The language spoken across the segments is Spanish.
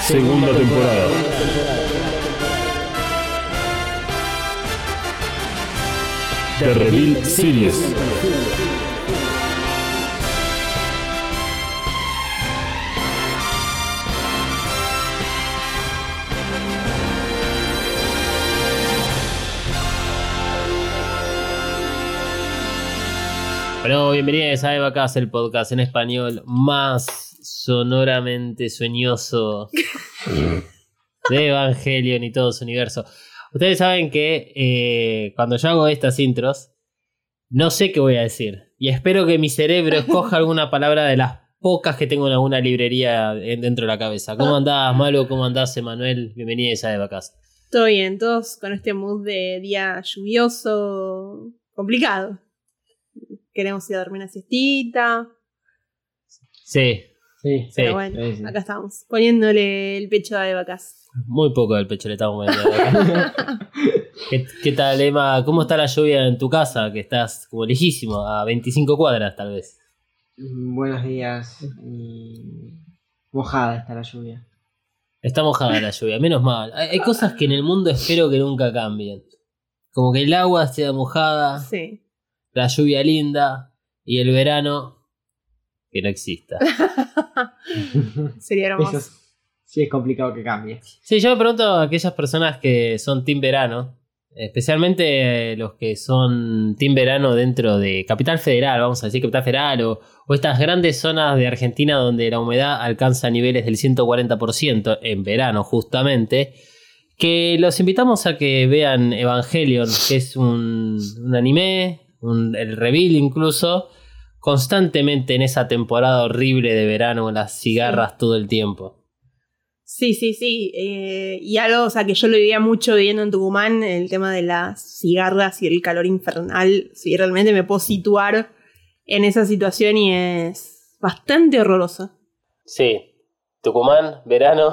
Segunda temporada. The Reveal Series. Bueno, bienvenidos a Evacast, el podcast en español más sonoramente sueñoso de Evangelion y todo su universo. Ustedes saben que eh, cuando yo hago estas intros, no sé qué voy a decir. Y espero que mi cerebro escoja alguna palabra de las pocas que tengo en alguna librería en- dentro de la cabeza. ¿Cómo andás, Malo? ¿Cómo andás, Emanuel? Bienvenidos a Evacast. Todo bien, todos con este mood de día lluvioso, complicado. Queremos ir a dormir una siestita, Sí, Sí, sí. pero bueno, sí, sí. acá estamos, poniéndole el pecho a vacas. Muy poco del pecho le estamos metiendo. acá. ¿Qué, qué tal, Emma? ¿Cómo está la lluvia en tu casa? Que estás como lejísimo, a 25 cuadras tal vez. Mm, Buenos días. y Mojada está la lluvia. Está mojada la lluvia, menos mal. Hay, hay cosas que en el mundo espero que nunca cambien. Como que el agua sea mojada, Sí. La lluvia linda y el verano que no exista. Sería hermoso. Eso sí es complicado que cambie. Sí, yo me pregunto a aquellas personas que son Team Verano, especialmente los que son Team Verano dentro de Capital Federal, vamos a decir Capital Federal, o, o estas grandes zonas de Argentina donde la humedad alcanza niveles del 140% en verano justamente, que los invitamos a que vean Evangelion, que es un, un anime, un- el reveal incluso, constantemente en esa temporada horrible de verano las cigarras todo el tiempo. Sí, sí, sí. eh, y algo, o sea, que yo lo vivía mucho viviendo en Tucumán, el tema de las cigarras y el calor infernal. Sí, realmente me puedo situar en esa situación y es bastante horroroso. Sí. Tucumán, verano.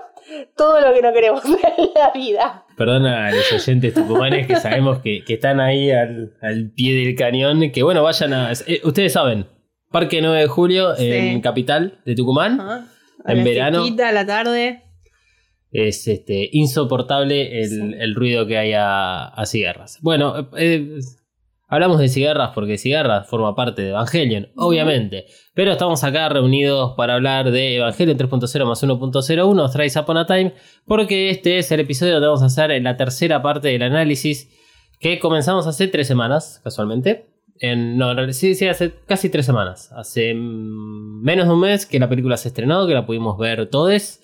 Todo lo que no queremos en la vida. Perdona a los oyentes tucumanes que sabemos que, que están ahí al, al pie del cañón. Que bueno, vayan a. eh, ustedes saben, Parque 9 de Julio Sí. en Capital de Tucumán. Ajá. A En la verano. a la tarde. Es este, insoportable el, Sí. el ruido que hay a, a cigarras. Bueno, eh, hablamos de cigarras porque cigarras forma parte de Evangelion, obviamente. Pero estamos acá reunidos para hablar de Evangelion 3.0 más 1.01, Thrice Upon a Time, porque este es el episodio donde vamos a hacer la tercera parte del análisis que comenzamos hace tres semanas, casualmente. En, no, en realidad, sí, sí, hace casi tres semanas. Hace mm, menos de un mes que la película se estrenó, que la pudimos ver todos.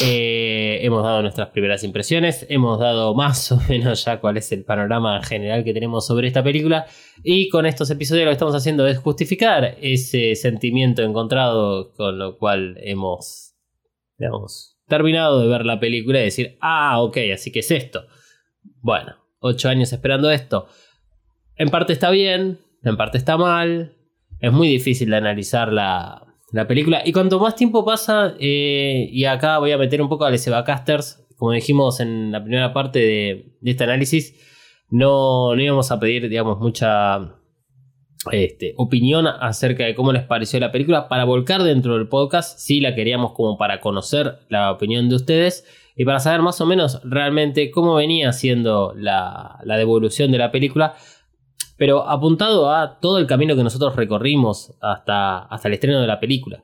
Eh, hemos dado nuestras primeras impresiones, hemos dado más o menos ya cuál es el panorama general que tenemos sobre esta película y con estos episodios lo que estamos haciendo es justificar ese sentimiento encontrado con lo cual hemos, digamos, terminado de ver la película y decir, ah, ok, así que es esto. Bueno, ocho años esperando esto. En parte está bien, en parte está mal, es muy difícil de analizar la, la película. Y cuanto más tiempo pasa, eh, y acá voy a meter un poco a los Evacasters, como dijimos en la primera parte de, de este análisis, no, no íbamos a pedir, digamos, mucha este, opinión acerca de cómo les pareció la película para volcar dentro del podcast. Sí la queríamos como para conocer la opinión de ustedes y para saber más o menos realmente cómo venía siendo la, la devolución de la película pero apuntado a todo el camino que nosotros recorrimos hasta, hasta el estreno de la película.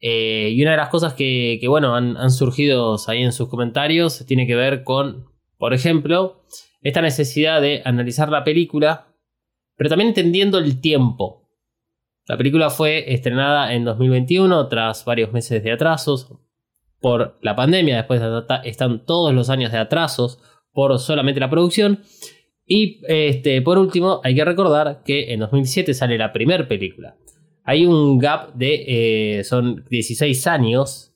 Eh, y una de las cosas que, que, bueno, han, han surgido ahí en sus comentarios tiene que ver con, por ejemplo, esta necesidad de analizar la película, pero también entendiendo el tiempo. La película fue estrenada en 2021 tras varios meses de atrasos por la pandemia, después están todos los años de atrasos por solamente la producción. Y este, por último, hay que recordar que en 2007 sale la primera película. Hay un gap de. eh, son 16 años.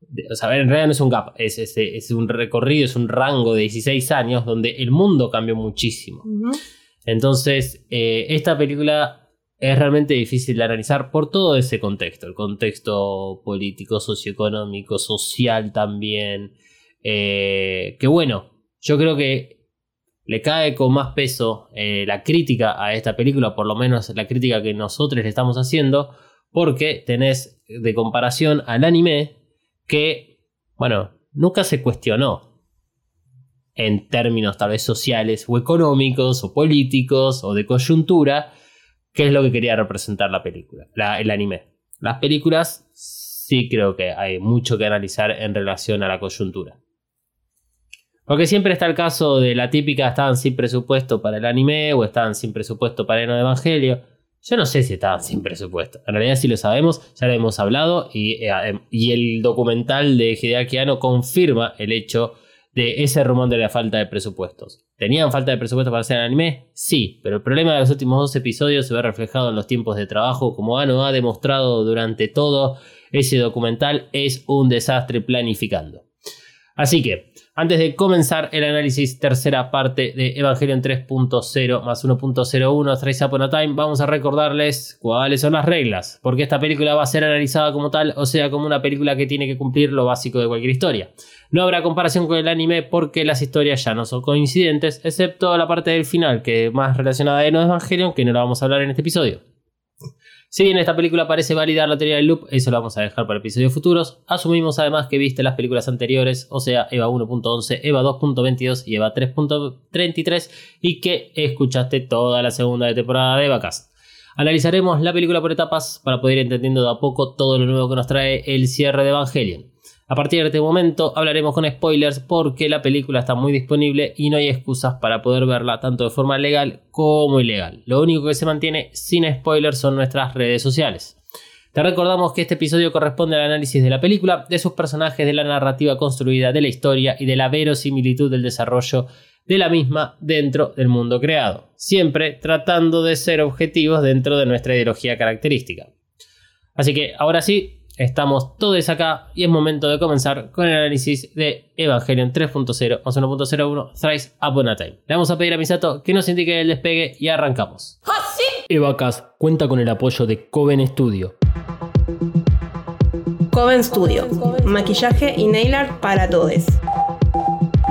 De, o sea, en realidad no es un gap, es, es, es, un recorrido, es un rango de 16 años donde el mundo cambió muchísimo. Entonces, eh, esta película es realmente difícil de analizar por todo ese contexto. El contexto político, socioeconómico, social también. Eh, que bueno, yo creo que le cae con más peso eh, la crítica a esta película, por lo menos la crítica que nosotros le estamos haciendo, porque tenés de comparación al anime que, bueno, nunca se cuestionó en términos tal vez sociales o económicos o políticos o de coyuntura, qué es lo que quería representar la película, la- el anime. Las películas sí creo que hay mucho que analizar en relación a la coyuntura. Porque siempre está el caso de la típica estaban sin presupuesto para el anime o estaban sin presupuesto para el Evangelio. Yo no sé si estaban sin presupuesto. En realidad sí lo sabemos, ya lo hemos hablado y, eh, em, y el documental de Hideaki Anno confirma el hecho de ese rumor de la falta de presupuestos. ¿Tenían falta de presupuesto para hacer el anime? Sí, pero el problema de los últimos dos episodios se ve reflejado en los tiempos de trabajo, como Anno ha demostrado durante todo ese documental, es un desastre planificando. Así que, antes de comenzar el análisis tercera parte de Evangelion 3.0 más 1.01 Thrice Upon a Time, vamos a recordarles cuáles son las reglas, porque esta película va a ser analizada como tal, o sea, como una película que tiene que cumplir lo básico de cualquier historia. No habrá comparación con el anime porque las historias ya no son coincidentes, excepto la parte del final, que es más relacionada a Eno Evangelion, que no la vamos a hablar en este episodio. Si bien esta película parece validar la teoría del loop, eso lo vamos a dejar para episodios futuros. Asumimos además que viste las películas anteriores, o sea, EVA 1.11, EVA 2.22 y EVA 3.33, y que escuchaste toda la segunda temporada de EVAcast. Analizaremos la película por etapas para poder ir entendiendo de a poco todo lo nuevo que nos trae el cierre de Evangelion. A partir de este momento hablaremos con spoilers porque la película está muy disponible y no hay excusas para poder verla tanto de forma legal como ilegal. Lo único que se mantiene sin spoilers son nuestras redes sociales. Te recordamos que este episodio corresponde al análisis de la película, de sus personajes, de la narrativa construida, de la historia y de la verosimilitud del desarrollo de la misma dentro del mundo creado, siempre tratando de ser objetivos dentro de nuestra ideología característica. Así que ahora sí, Estamos todos acá y es momento de comenzar con el análisis de Evangelion 3.0 más 1.01 Thrice Upon a Time. Le vamos a pedir a Misato que nos indique el despegue y arrancamos. Evacas cuenta con el apoyo de Coven Studio. Coven Studio. Maquillaje y nail art para todos.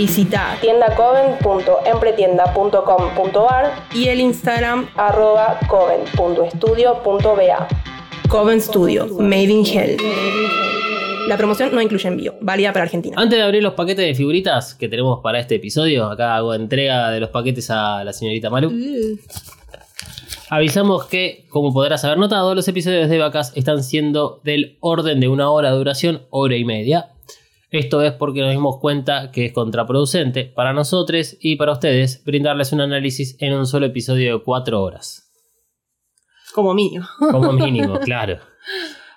Visita tiendacoven.empretienda.com.ar y el Instagram arroba coven.estudio.ba. Coven Studio, Made in Hell. La promoción no incluye envío, válida para Argentina. Antes de abrir los paquetes de figuritas que tenemos para este episodio, acá hago entrega de los paquetes a la señorita Malu. Avisamos que, como podrás haber notado, los episodios de Vacas están siendo del orden de una hora de duración, hora y media. Esto es porque nos dimos cuenta que es contraproducente para nosotros y para ustedes brindarles un análisis en un solo episodio de 4 horas. Como mío. Como mínimo, claro.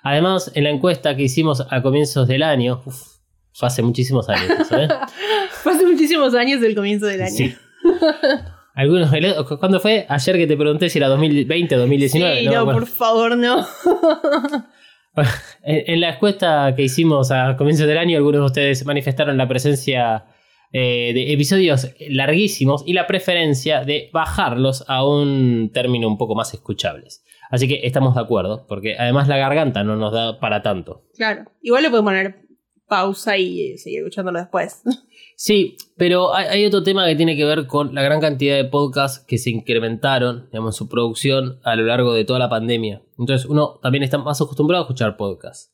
Además, en la encuesta que hicimos a comienzos del año, uf, fue hace muchísimos años, ¿sabes? Fue hace muchísimos años el comienzo del año. Sí. Algunos, ¿Cuándo fue? Ayer que te pregunté si era 2020 o 2019. Sí, no, acuerdo. por favor, no. En, la encuesta que hicimos a comienzos del año, algunos de ustedes manifestaron la presencia eh, de episodios larguísimos y la preferencia de bajarlos a un término un poco más escuchables. Así que estamos de acuerdo, porque además la garganta no nos da para tanto. Claro. Igual le puedo poner pausa y eh, seguir escuchándolo después. Sí, pero hay, hay otro tema que tiene que ver con la gran cantidad de podcasts que se incrementaron digamos, en su producción a lo largo de toda la pandemia. Entonces uno también está más acostumbrado a escuchar podcasts.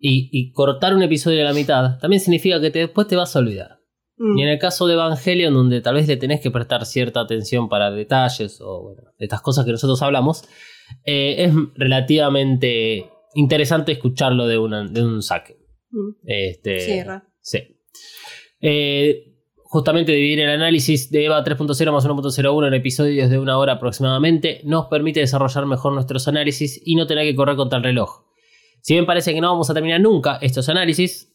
Y, y cortar un episodio a la mitad también significa que te- después te vas a olvidar. Mm. Y en el caso de Evangelion, donde tal vez le tenés que prestar cierta atención para detalles o bueno, de estas cosas que nosotros hablamos, eh, es relativamente interesante escucharlo de, una- de un saque. Mm. Este, sí. Eh, justamente dividir el análisis de EVA 3.0 más 1.01 en episodios de una hora aproximadamente nos permite desarrollar mejor nuestros análisis y no tener que correr contra el reloj. Si bien parece que no vamos a terminar nunca estos análisis,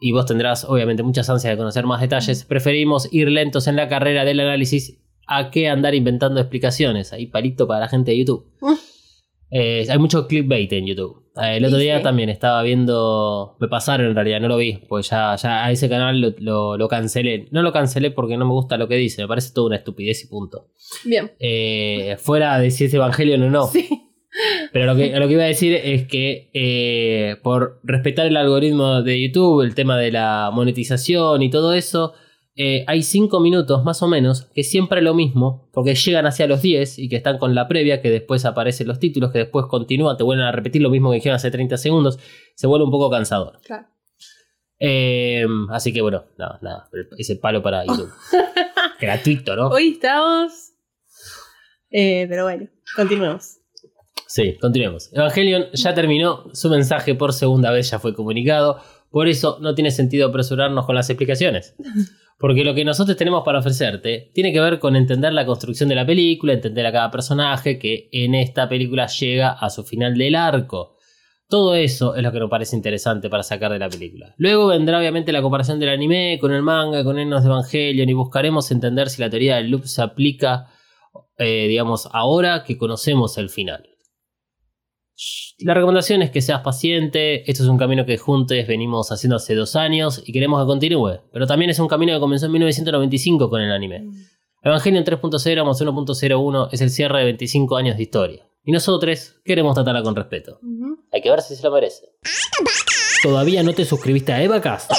y vos tendrás obviamente muchas ansias de conocer más detalles, preferimos ir lentos en la carrera del análisis a que andar inventando explicaciones. Ahí palito para la gente de YouTube. Mm. Eh, hay mucho clickbait en YouTube. Eh, el otro día también estaba viendo. Me pasaron en realidad, no lo vi, pues ya, ya a ese canal lo, lo- lo cancelé. No lo cancelé porque no me gusta lo que dice, me parece toda una estupidez y punto. Bien. Eh, fuera de si es evangelio o no. Sí. Pero lo que, lo que iba a decir es que eh, por respetar el algoritmo de YouTube, el tema de la monetización y todo eso, eh, hay 5 minutos más o menos que siempre es lo mismo, porque llegan hacia los 10 y que están con la previa, que después aparecen los títulos, que después continúan, te vuelven a repetir lo mismo que dijeron hace 30 segundos, se vuelve un poco cansador. Claro. Eh, así que bueno, nada, nada, ese palo para YouTube. Gratuito, ¿no? Hoy estamos. Eh, pero bueno, continuemos. Sí, continuemos. Evangelion ya terminó, su mensaje por segunda vez ya fue comunicado, por eso no tiene sentido apresurarnos con las explicaciones. Porque lo que nosotros tenemos para ofrecerte tiene que ver con entender la construcción de la película, entender a cada personaje que en esta película llega a su final del arco. Todo eso es lo que nos parece interesante para sacar de la película. Luego vendrá obviamente la comparación del anime con el manga, con Enos de Evangelion y buscaremos entender si la teoría del loop se aplica, eh, digamos, ahora que conocemos el final. La recomendación es que seas paciente. Esto es un camino que juntos venimos haciendo hace dos años y queremos que continúe. Pero también es un camino que comenzó en 1995 con el anime. Evangelion 3.0 más 1.01 es el cierre de 25 años de historia. Y nosotros queremos tratarla con respeto. Hay que ver si se lo merece. ¿Todavía no te suscribiste a Evacast?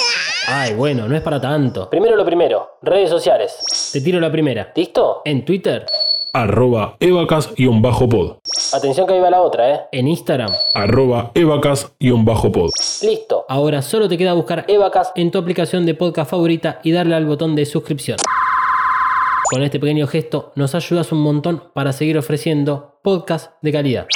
Ay, bueno, no es para tanto. Primero lo primero, redes sociales. Te tiro la primera. ¿Listo? En Twitter. Arroba evacas-pod. Atención que ahí va la otra, ¿eh? En Instagram. Arroba evacas-pod. Listo. Ahora solo te queda buscar Evacas en tu aplicación de podcast favorita y darle al botón de suscripción. Con este pequeño gesto nos ayudas un montón para seguir ofreciendo podcast de calidad.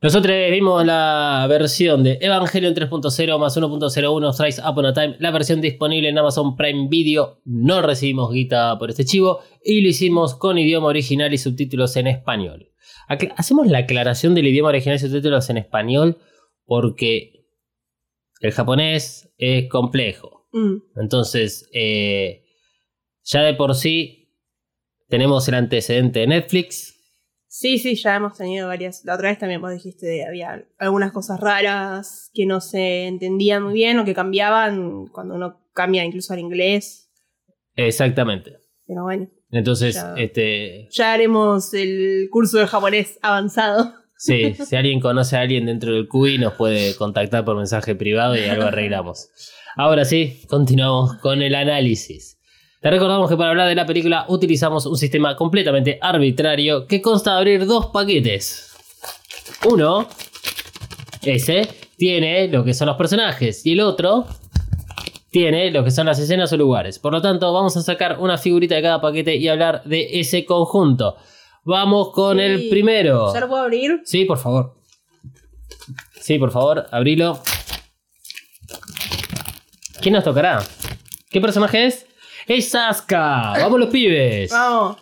Nosotros vimos la versión de Evangelion 3.0 más 1.01 Thrice Upon a Time, la versión disponible en Amazon Prime Video. No recibimos guita por este chivo y lo hicimos con idioma original y subtítulos en español. Acla- Hacemos la aclaración del idioma original y subtítulos en español porque el japonés es complejo. Mm. Entonces, eh, ya de por sí tenemos el antecedente de Netflix. Sí, sí, ya hemos tenido varias. La otra vez también vos dijiste que había algunas cosas raras que no se entendían muy bien o que cambiaban cuando uno cambia incluso al inglés. Exactamente. Pero bueno, Entonces, Ya. este, ya haremos el curso de japonés avanzado. sí, si alguien conoce a alguien dentro del QI, nos puede contactar por mensaje privado y algo arreglamos. Ahora sí, continuamos con el análisis. Te recordamos que para hablar de la película utilizamos un sistema completamente arbitrario que consta de abrir dos paquetes. Uno, ese, tiene lo que son los personajes y el otro tiene lo que son las escenas o lugares. Por lo tanto, vamos a sacar una figurita de cada paquete y hablar de ese conjunto. Vamos con Sí. el primero. ¿Ya lo puedo abrir? Sí, por favor. Sí, por favor, abrilo. ¿Quién nos tocará? ¿Qué personaje es? ¡Es Asuka! ¡Vamos los pibes! Vamos.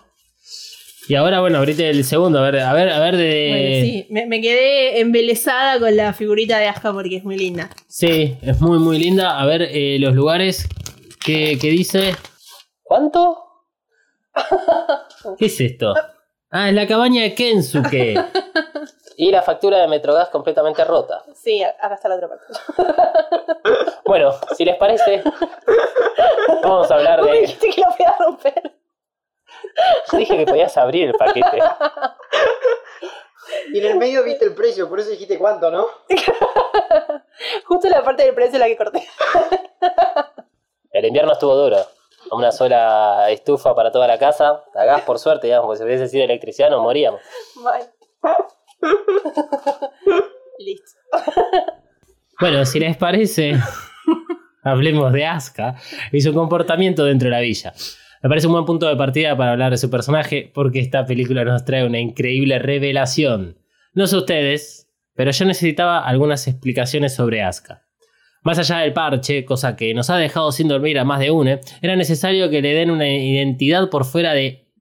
Y ahora, bueno, abrite el segundo, a ver, a ver, a ver de. Bueno, sí, me, me quedé embelesada con la figurita de Aska porque es muy linda. Sí, es muy, muy linda. A ver, eh, los lugares. ¿Qué, qué dice? ¿Cuánto? ¿Qué es esto? Ah, es la cabaña de Kensuke. y la factura de Metrogas completamente rota. Sí, acá está la otra parte. Bueno, si les parece, vamos a hablar de. dijiste que lo voy a romper. Yo dije que podías abrir el paquete. Y en el medio viste el precio, por eso dijiste cuánto, ¿no? Justo la parte del precio la que corté. El invierno estuvo duro. Una sola estufa para toda la casa. A gas, por suerte, digamos, porque si hubiese sido electricidad nos moríamos. Listo. Bueno, si les parece, hablemos de Asuka y su comportamiento dentro de la villa. Me parece un buen punto de partida para hablar de su personaje porque esta película nos trae una increíble revelación. No sé ustedes, pero yo necesitaba algunas explicaciones sobre Asuka. Más allá del parche, cosa que nos ha dejado sin dormir a más de uno, era necesario que le den una identidad por fuera de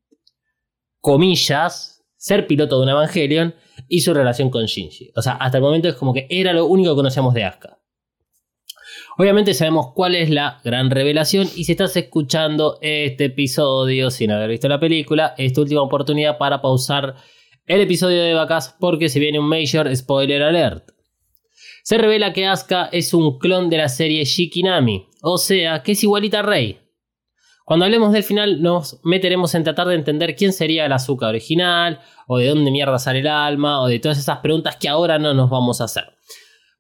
comillas, ser piloto de un Evangelion y su relación con Shinji. O sea, hasta el momento es como que era lo único que conocíamos de Asuka. Obviamente sabemos cuál es la gran revelación y si estás escuchando este episodio sin haber visto la película, es tu última oportunidad para pausar el episodio de vacas porque se viene un major spoiler alert. Se revela que Asuka es un clon de la serie Shikinami, o sea, que es igualita a Rey. Cuando hablemos del final nos meteremos en tratar de entender quién sería la Asuka original, o de dónde mierda sale el alma, o de todas esas preguntas que ahora no nos vamos a hacer.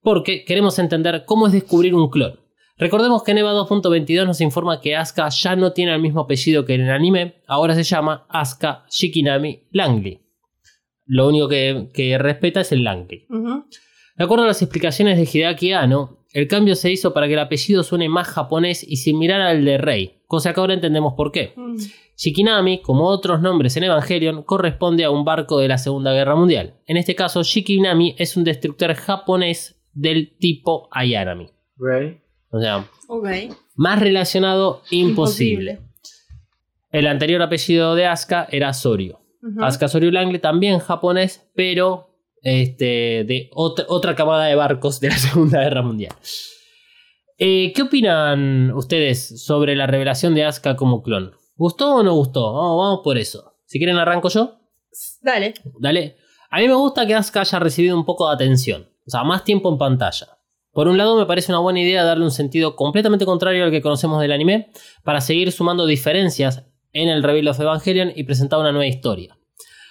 Porque queremos entender cómo es descubrir un clon. Recordemos que en EVA 2.22 nos informa que Asuka ya no tiene el mismo apellido que en el anime, ahora se llama Asuka Shikinami Langley. Lo único que, que respeta es el Langley. De acuerdo a las explicaciones de Hideaki Anno, el cambio se hizo para que el apellido suene más japonés y similar al de Rey, cosa que ahora entendemos por qué. Mm. Shikinami, como otros nombres en Evangelion, corresponde a un barco de la Segunda Guerra Mundial. En este caso, Shikinami es un destructor japonés del tipo Ayanami. Right. O sea, más relacionado imposible. Imposible. El anterior apellido de Asuka era Soryu. Ujú. Asuka Soryu Langley también japonés, pero este, de otra, otra camada de barcos de la Segunda Guerra Mundial. Eh, ¿Qué opinan ustedes sobre la revelación de Asuka como clon? ¿Gustó o no gustó? Vamos, vamos por eso. Si quieren arranco yo. Dale. Dale. A mí me gusta que Asuka haya recibido un poco de atención. O sea, más tiempo en pantalla. Por un lado, me parece una buena idea darle un sentido completamente contrario al que conocemos del anime para seguir sumando diferencias en el Reveal of Evangelion y presentar una nueva historia.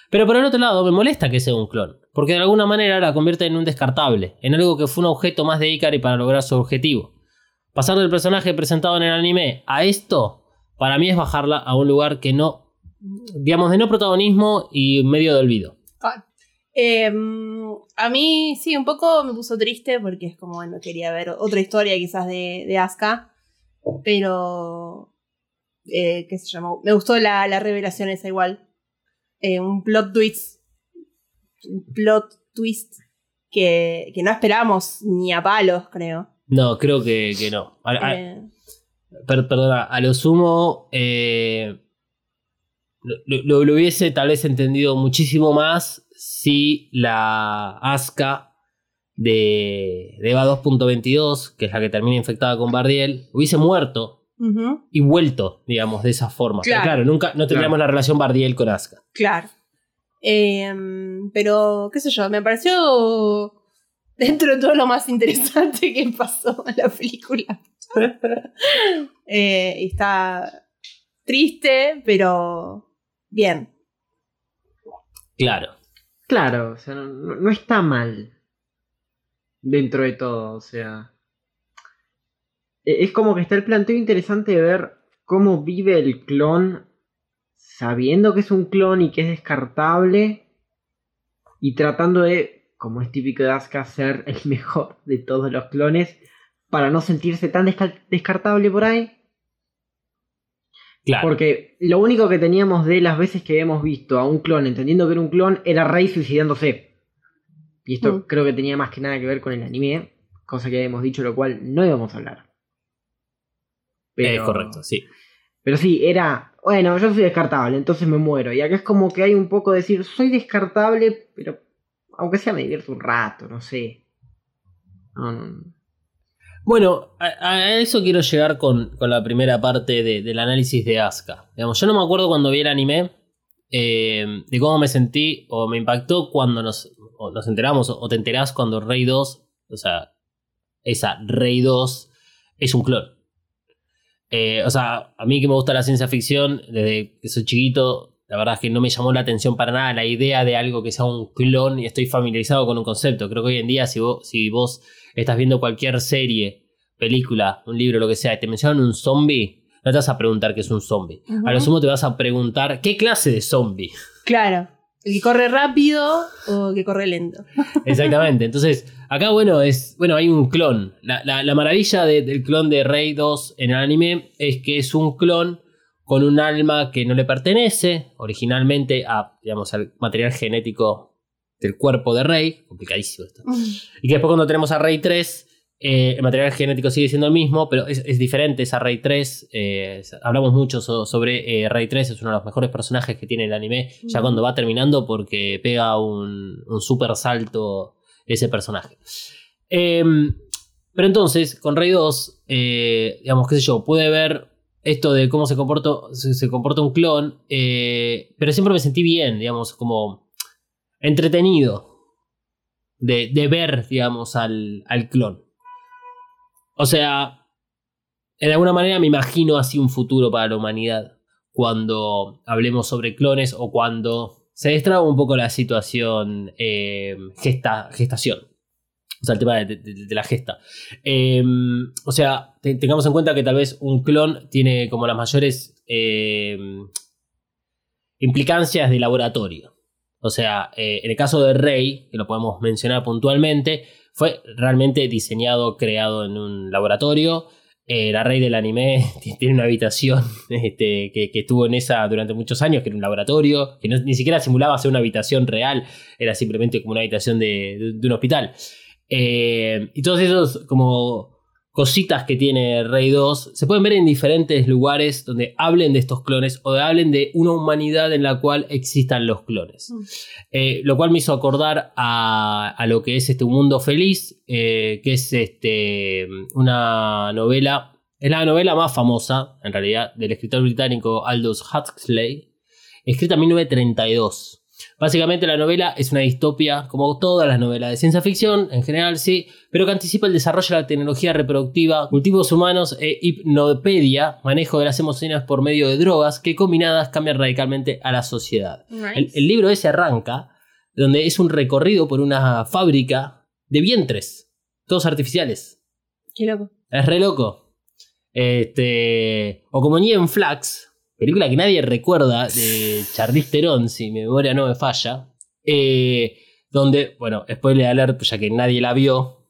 Pero por el otro lado, me molesta que sea un clon, porque de alguna manera la convierte en un descartable, en algo que fue un objeto más de Ikari para lograr su objetivo. Pasar del personaje presentado en el anime a esto, para mí es bajarla a un lugar que no, digamos, de no protagonismo y medio de olvido. Eh, a mí sí, un poco me puso triste porque es como, bueno, quería ver otra historia quizás de, de Asuka, pero, eh, ¿qué se llamó? Me gustó la, la revelación esa igual. Eh, un plot twist, un plot twist que, que no esperamos ni a palos, creo. No, creo que, que no. A- a- Eh, per- perdona, a lo sumo eh, lo, lo- lo hubiese tal vez entendido muchísimo más si la Asuka de, de EVA 2.22, que es la que termina infectada con Bardiel, hubiese muerto y vuelto, digamos, de esa forma. Pero Claro. claro, nunca no tendríamos la relación Bardiel con Asuka. claro. Eh, pero, qué sé yo, me pareció dentro de todo lo más interesante que pasó en la película. Eh, y está triste, pero bien. Claro. Claro, o sea, no, no- está mal. Dentro de todo, o sea. E- Es como que está el planteo interesante de ver cómo vive el clon sabiendo que es un clon y que es descartable y tratando de, como es típico de Asuka, ser el mejor de todos los clones para no sentirse tan desca- descartable por ahí. Claro. Porque lo único que teníamos de las veces que hemos visto a un clon entendiendo que era un clon era Rey suicidándose. Y esto Mm. creo que tenía más que nada que ver con el anime, cosa que habíamos dicho, lo cual no íbamos a hablar. Es correcto, sí. Pero sí, era, bueno, yo soy descartable, entonces me muero. Y acá es como que hay un poco de decir, soy descartable, pero aunque sea me divierto un rato, no sé. No, no, no. Bueno, a, eso quiero llegar con, con la primera parte de- del análisis de Asuka. Digamos, yo no me acuerdo cuando vi el anime eh, de cómo me sentí o me impactó cuando nos, nos enteramos o te enterás cuando Rey 2, o sea, esa Rey 2 es un clon. Eh, o sea, a mí que me gusta la ciencia ficción, desde que soy chiquito, la verdad es que no me llamó la atención para nada la idea de algo que sea un clon y estoy familiarizado con un concepto. Creo que hoy en día si vos, si vos estás viendo cualquier serie, película, un libro, lo que sea, y te mencionan un zombie, no te vas a preguntar qué es un zombie. A lo sumo te vas a preguntar qué clase de zombie. Claro. El que corre rápido o que corre lento. Exactamente. Entonces, acá, bueno, es. Bueno, hay un clon. La, la- la maravilla de- del clon de Rey 2 en el anime es que es un clon con un alma que no le pertenece originalmente a, digamos, al material genético del cuerpo de Rey. Complicadísimo esto. Y que después cuando tenemos a Rey 3, eh, el material genético sigue siendo el mismo, pero es, es diferente esa Rey 3. eh, hablamos mucho so- sobre eh, Rey 3, es uno de los mejores personajes que tiene el anime, ya cuando va terminando porque pega un, un super salto ese personaje. Em, pero entonces, con Rey 2, eh, digamos, qué sé yo, pude ver esto de cómo se comporta, se, se comporta un clon, eh, pero siempre me sentí bien, digamos, como entretenido. de, de ver, digamos, al, al clon. O sea, en alguna manera me imagino así un futuro para la humanidad cuando hablemos sobre clones o cuando se destraba un poco la situación eh, gesta, gestación. O sea, el tema de, la gesta. Eh, o sea, te- tengamos en cuenta que tal vez un clon tiene como las mayores eh, implicancias de laboratorio. O sea, eh, en el caso de Rey, que lo podemos mencionar puntualmente, fue realmente diseñado, creado en un laboratorio. Eh, la Rey del anime tiene una habitación este, que, que estuvo en esa durante muchos años, que era un laboratorio, que ni siquiera simulaba ser una habitación real, era simplemente como una habitación de un hospital. Eh, y todos esos como cositas que tiene Rey 2 se pueden ver en diferentes lugares donde hablen de estos clones o de hablen de una humanidad en la cual existan los clones. Mm. Eh, lo cual me hizo acordar a, a lo que es este Un Mundo Feliz, eh, que es este, una novela, es la novela más famosa, en realidad, del escritor británico Aldous Huxley, escrita en 1932. Básicamente la novela es una distopia, como todas las novelas de ciencia ficción, en general sí, pero que anticipa el desarrollo de la tecnología reproductiva, cultivos humanos e hipnopedia, manejo de las emociones por medio de drogas, que combinadas cambian radicalmente a la sociedad. Nice. El, el libro ese arranca, donde es un recorrido por una fábrica de vientres, todos artificiales. Qué loco. Es re loco. Este, o como Nien Flax, película que nadie recuerda de Charlize Theron, si mi memoria no me falla. eh, donde, bueno, spoiler alert, ya que nadie la vio,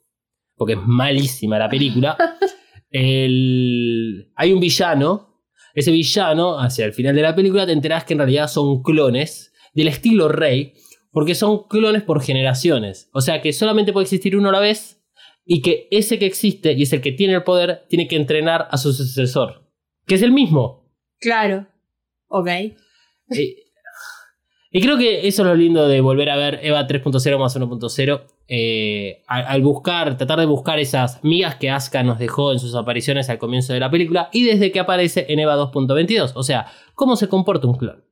porque es malísima la película. el- hay un villano. Ese villano, hacia el final de la película, te enterás que en realidad son clones del estilo Rey, porque son clones por generaciones. O sea que solamente puede existir uno a la vez y que ese que existe y es el que tiene el poder tiene que entrenar a su sucesor, que es el mismo. Claro. Ok. Y creo que eso es lo lindo de volver a ver Eva 3.0 más 1.0. eh, al, al buscar, tratar de buscar esas migas que Asuka nos dejó en sus apariciones al comienzo de la película y desde que aparece en Eva 2.22. O sea, cómo se comporta un clon.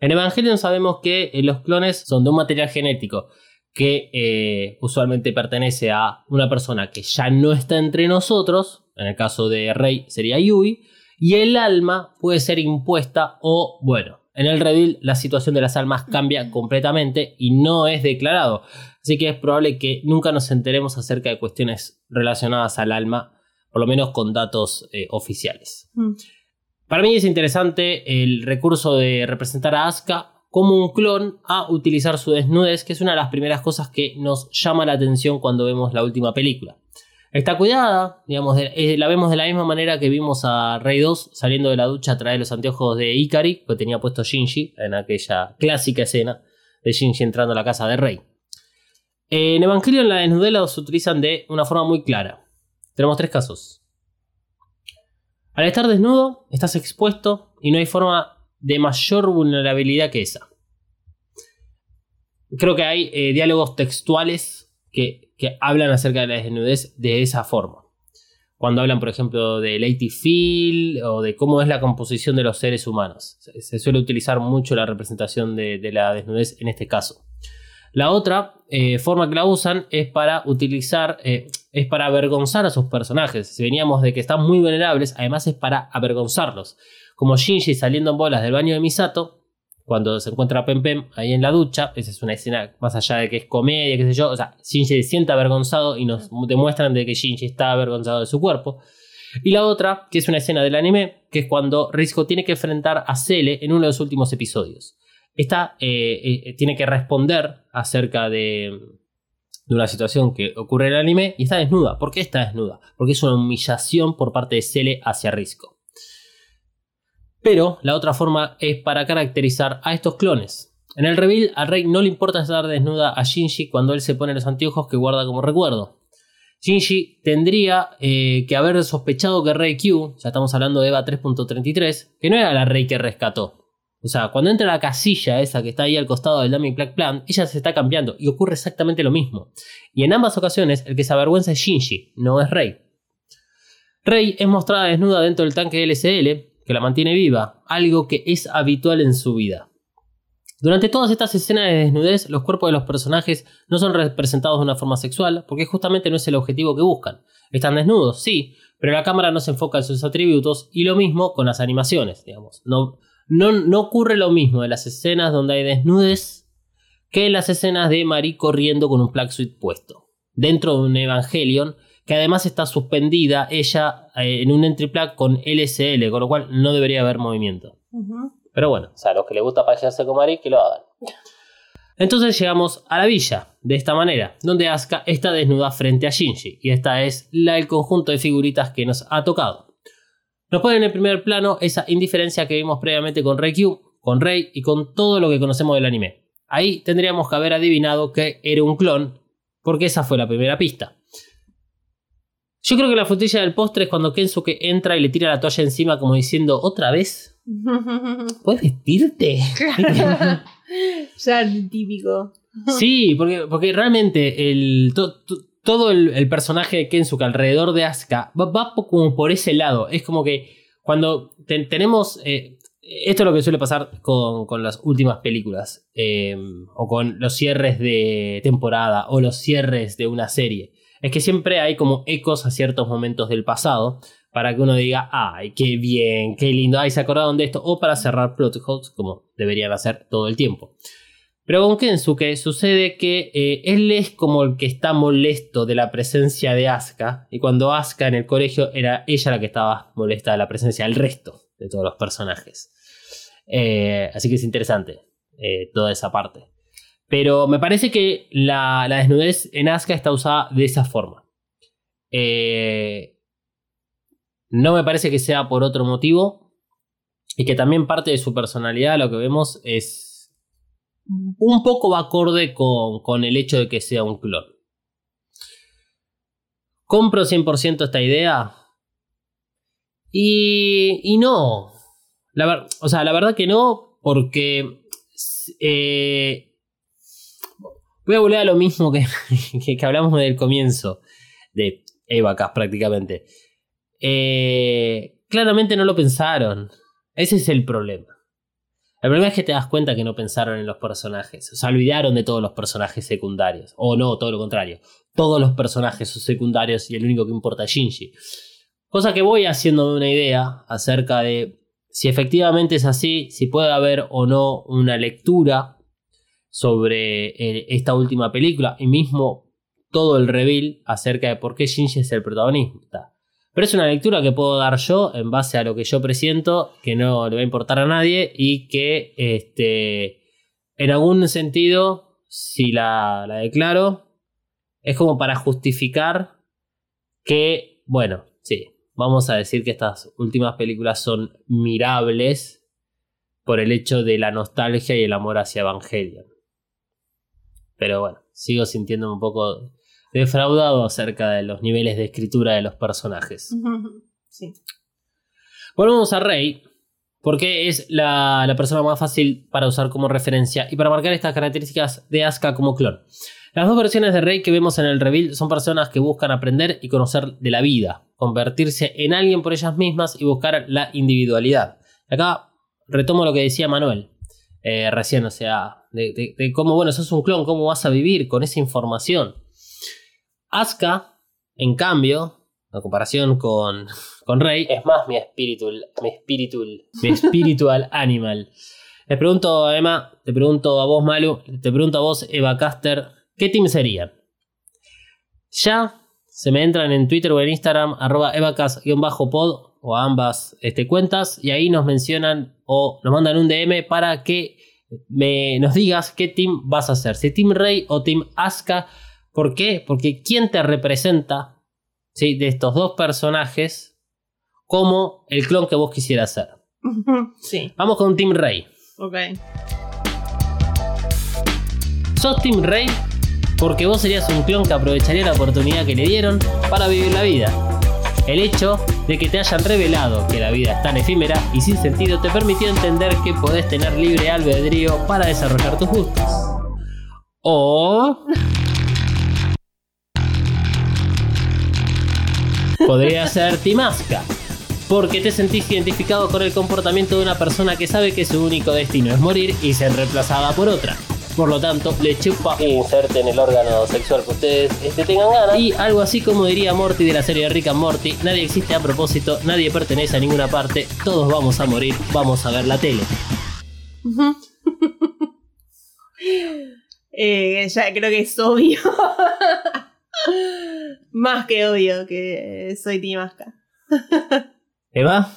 En Evangelion sabemos que eh, los clones son de un material genético que eh, usualmente pertenece a una persona que ya no está entre nosotros, en el caso de Rey sería Yui, y el alma puede ser impuesta o, bueno, en el reveal la situación de las almas cambia completamente y no es declarado. Así que es probable que nunca nos enteremos acerca de cuestiones relacionadas al alma, por lo menos con datos eh, oficiales. Mm. Para mí es interesante el recurso de representar a Asuka como un clon a utilizar su desnudez, que es una de las primeras cosas que nos llama la atención cuando vemos la última película. Está cuidada, digamos, eh, la vemos de la misma manera que vimos a Rey 2 saliendo de la ducha de los anteojos de Ikari, que tenía puesto Shinji en aquella clásica escena de Shinji entrando a la casa de Rey. En Evangelion la desnudez los utilizan de una forma muy clara. Tenemos tres casos. Al estar desnudo, estás expuesto y no hay forma de mayor vulnerabilidad que esa. Creo que hay eh, diálogos textuales que, que hablan acerca de la desnudez de esa forma. Cuando hablan, por ejemplo, de Lady Phil o de cómo es la composición de los seres humanos. Se, suele utilizar mucho la representación de, de la desnudez en este caso. La otra eh, forma que la usan es para utilizar, eh, es para avergonzar a sus personajes. Si veníamos de que están muy vulnerables, además es para avergonzarlos. Como Shinji saliendo en bolas del baño de Misato, cuando se encuentra a Pem Pem ahí en la ducha, esa es una escena más allá de que es comedia, qué sé yo, o sea, Shinji se siente avergonzado y nos demuestran de que Shinji está avergonzado de su cuerpo. Y la otra, que es una escena del anime, que es cuando Rizko tiene que enfrentar a Cele en uno de los últimos episodios. Esta eh, eh, tiene que responder acerca de, de una situación que ocurre en el anime y está desnuda. ¿Por qué está desnuda? Porque es una humillación por parte de Cele hacia Risco. Pero la otra forma es para caracterizar a estos clones. En el reveal, a Rey no le importa estar desnuda a Shinji cuando él se pone los anteojos que guarda como recuerdo. Shinji tendría eh, que haber sospechado que Rey Q, ya estamos hablando de Eva 3.33, que no era la Rey que rescató. O sea, cuando entra la casilla esa que está ahí al costado del Dummy Black Plant, ella se está cambiando y ocurre exactamente lo mismo. Y en ambas ocasiones, el que se avergüenza es Shinji, no es Rey. Rey es mostrada desnuda dentro del tanque LSL, que la mantiene viva, algo que es habitual en su vida. Durante todas estas escenas de desnudez, los cuerpos de los personajes no son representados de una forma sexual, porque justamente no es el objetivo que buscan. Están desnudos, sí, pero la cámara no se enfoca en sus atributos y lo mismo con las animaciones, digamos. No, no, ocurre lo mismo en las escenas donde hay desnudez que en las escenas de Marie corriendo con un plug suit puesto. Dentro de un Evangelion que además está suspendida ella eh, en un entry plug con LSL, con lo cual no debería haber movimiento. Pero bueno, o sea, a los que les gusta pasearse con Marie, que lo hagan. Entonces llegamos a la villa, de esta manera, donde Asuka está desnuda frente a Shinji, y esta es la, el conjunto de figuritas que nos ha tocado. Nos pone en el primer plano esa indiferencia que vimos previamente con Reikyu, con Rei y con todo lo que conocemos del anime. Ahí tendríamos que haber adivinado que era un clon, porque esa fue la primera pista. Yo creo que la frutilla del postre es cuando Kensuke entra y le tira la toalla encima como diciendo, ¿otra vez? ¿Puedes vestirte? ya típico. Sí, porque, porque realmente el, to- to- todo el, el personaje de Kensuke alrededor de Asuka va, va como por ese lado. Es como que cuando te- tenemos... eh, esto es lo que suele pasar con, con las últimas películas. eh, o con los cierres de temporada. O los cierres de una serie. Es que siempre hay como ecos a ciertos momentos del pasado. Para que uno diga, ay, qué bien, qué lindo, ay, se acordaron de esto. O para cerrar plot holes, como deberían hacer todo el tiempo. Pero con Kensuke sucede que eh, él es como el que está molesto de la presencia de Asuka. Y cuando Asuka en el colegio era ella la que estaba molesta de la presencia del resto de todos los personajes. Eh, así que es interesante eh, toda esa parte. Pero me parece que la, la desnudez en Asuka está usada de esa forma. Eh, no me parece que sea por otro motivo. Y que también parte de su personalidad, lo que vemos es un poco va acorde con, con el hecho de que sea un clon. ¿Compro 100% esta idea? Y, y no. La o sea, la verdad que no, porque eh, voy a volver a lo mismo que, que, que hablamos del comienzo de Evacas prácticamente. Eh, claramente no lo pensaron. Ese es el problema. El problema es que te das cuenta que no pensaron en los personajes. O sea, olvidaron de todos los personajes secundarios. O no, todo lo contrario. Todos los personajes son secundarios y el único que importa es Shinji. Cosa que voy haciéndome una idea acerca de si efectivamente es así, si puede haber o no una lectura sobre eh, esta última película y mismo todo el reveal acerca de por qué Shinji es el protagonista. Pero es una lectura que puedo dar yo en base a lo que yo presiento, que no le va a importar a nadie y que este, en algún sentido, si la, la declaro, es como para justificar que, bueno, sí, vamos a decir que estas últimas películas son mirables por el hecho de la nostalgia y el amor hacia Evangelion. Pero bueno, sigo sintiéndome un poco defraudado acerca de los niveles de escritura de los personajes. Sí. Volvemos a Rey, porque es la, la persona más fácil para usar como referencia y para marcar estas características de Asuka como clon. Las dos versiones de Rey que vemos en el reveal son personas que buscan aprender y conocer de la vida, convertirse en alguien por ellas mismas y buscar la individualidad. Acá retomo lo que decía Manuel eh, recién, o sea, de, de- de cómo, bueno, sos un clon, cómo vas a vivir con esa información. Asuka, en cambio, en comparación con, con Rey, es más mi spiritual, mi spiritual, mi spiritual animal. Les pregunto a Emma, te pregunto a vos, Malu, te pregunto a vos, Eva Caster, ¿qué team serían? Ya se me entran en Twitter o en Instagram, arroba evacas-pod o a ambas este, cuentas, y ahí nos mencionan o nos mandan un DM para que me, nos digas qué team vas a hacer, si Team Rey o Team Asuka. ¿Por qué? Porque ¿quién te representa ¿sí? de estos dos personajes como el clon que vos quisieras ser? sí, Vamos con Team Rey. ok. Sos Team Rey porque vos serías un clon que aprovecharía la oportunidad que le dieron para vivir la vida. El hecho de que te hayan revelado que la vida es tan efímera y sin sentido te permitió entender que podés tener libre albedrío para desarrollar tus gustos. O... Podría ser Team Asuka, porque te sentís identificado con el comportamiento de una persona que sabe que su único destino es morir y ser reemplazada por otra. Por lo tanto, le chupa e inserten el órgano sexual que ustedes este, tengan ganas. Y algo así como diría Morty de la serie Rick and Morty, nadie existe a propósito, nadie pertenece a ninguna parte, todos vamos a morir, vamos a ver la tele. Eh, ya creo que es obvio. Más que obvio que soy Team Asuka. ¿Eva?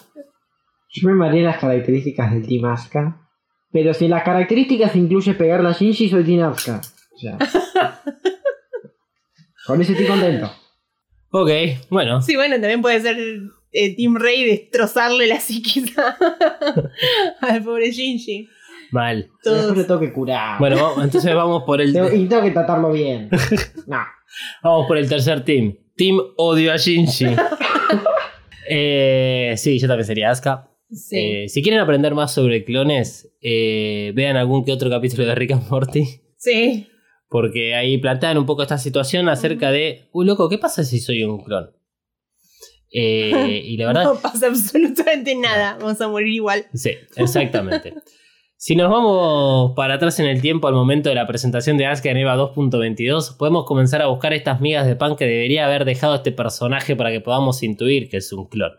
Yo me mareé las características del Team Asuka. Pero si en las características incluye pegarla a Shinji, soy Team Asuka. O sea, con eso estoy contento. Ok, bueno. Sí, bueno, también puede ser eh, Team Rey destrozarle la psiquis al pobre Shinji. Mal. Después le tengo que curar. Bueno, vamos- entonces vamos por el Tengo- y tengo que tratarlo bien. No. vamos por el tercer team. Team odio a Shinji. Eh, sí, yo también sería Asuka. Sí. Eh, si quieren aprender más sobre clones, eh, vean algún que otro capítulo de Rick and Morty. sí. Porque ahí plantean un poco esta situación acerca de, uy, loco, ¿qué pasa si soy un clon? Eh, y la verdad, No pasa absolutamente nada. Vamos a morir igual. sí, exactamente. Si nos vamos para atrás en el tiempo al momento de la presentación de Asuka en EVA 2.22, podemos comenzar a buscar estas migas de pan que debería haber dejado este personaje para que podamos intuir que es un clon.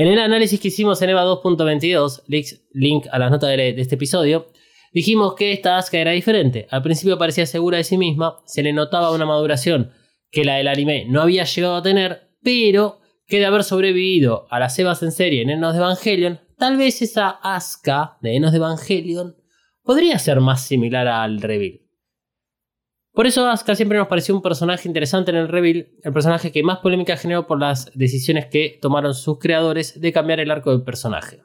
En el análisis que hicimos en EVA 2.22, links- link a las notas de, de este episodio, dijimos que esta Asuka era diferente. Al principio parecía segura de sí misma, se le notaba una maduración que la del anime no había llegado a tener, pero que de haber sobrevivido a las Evas en serie en Enos de Evangelion, tal vez esa Asuka de Enos de Evangelion podría ser más similar al Reveal. Por eso Asuka siempre nos pareció un personaje interesante en el Reveal, el personaje que más polémica generó por las decisiones que tomaron sus creadores de cambiar el arco del personaje.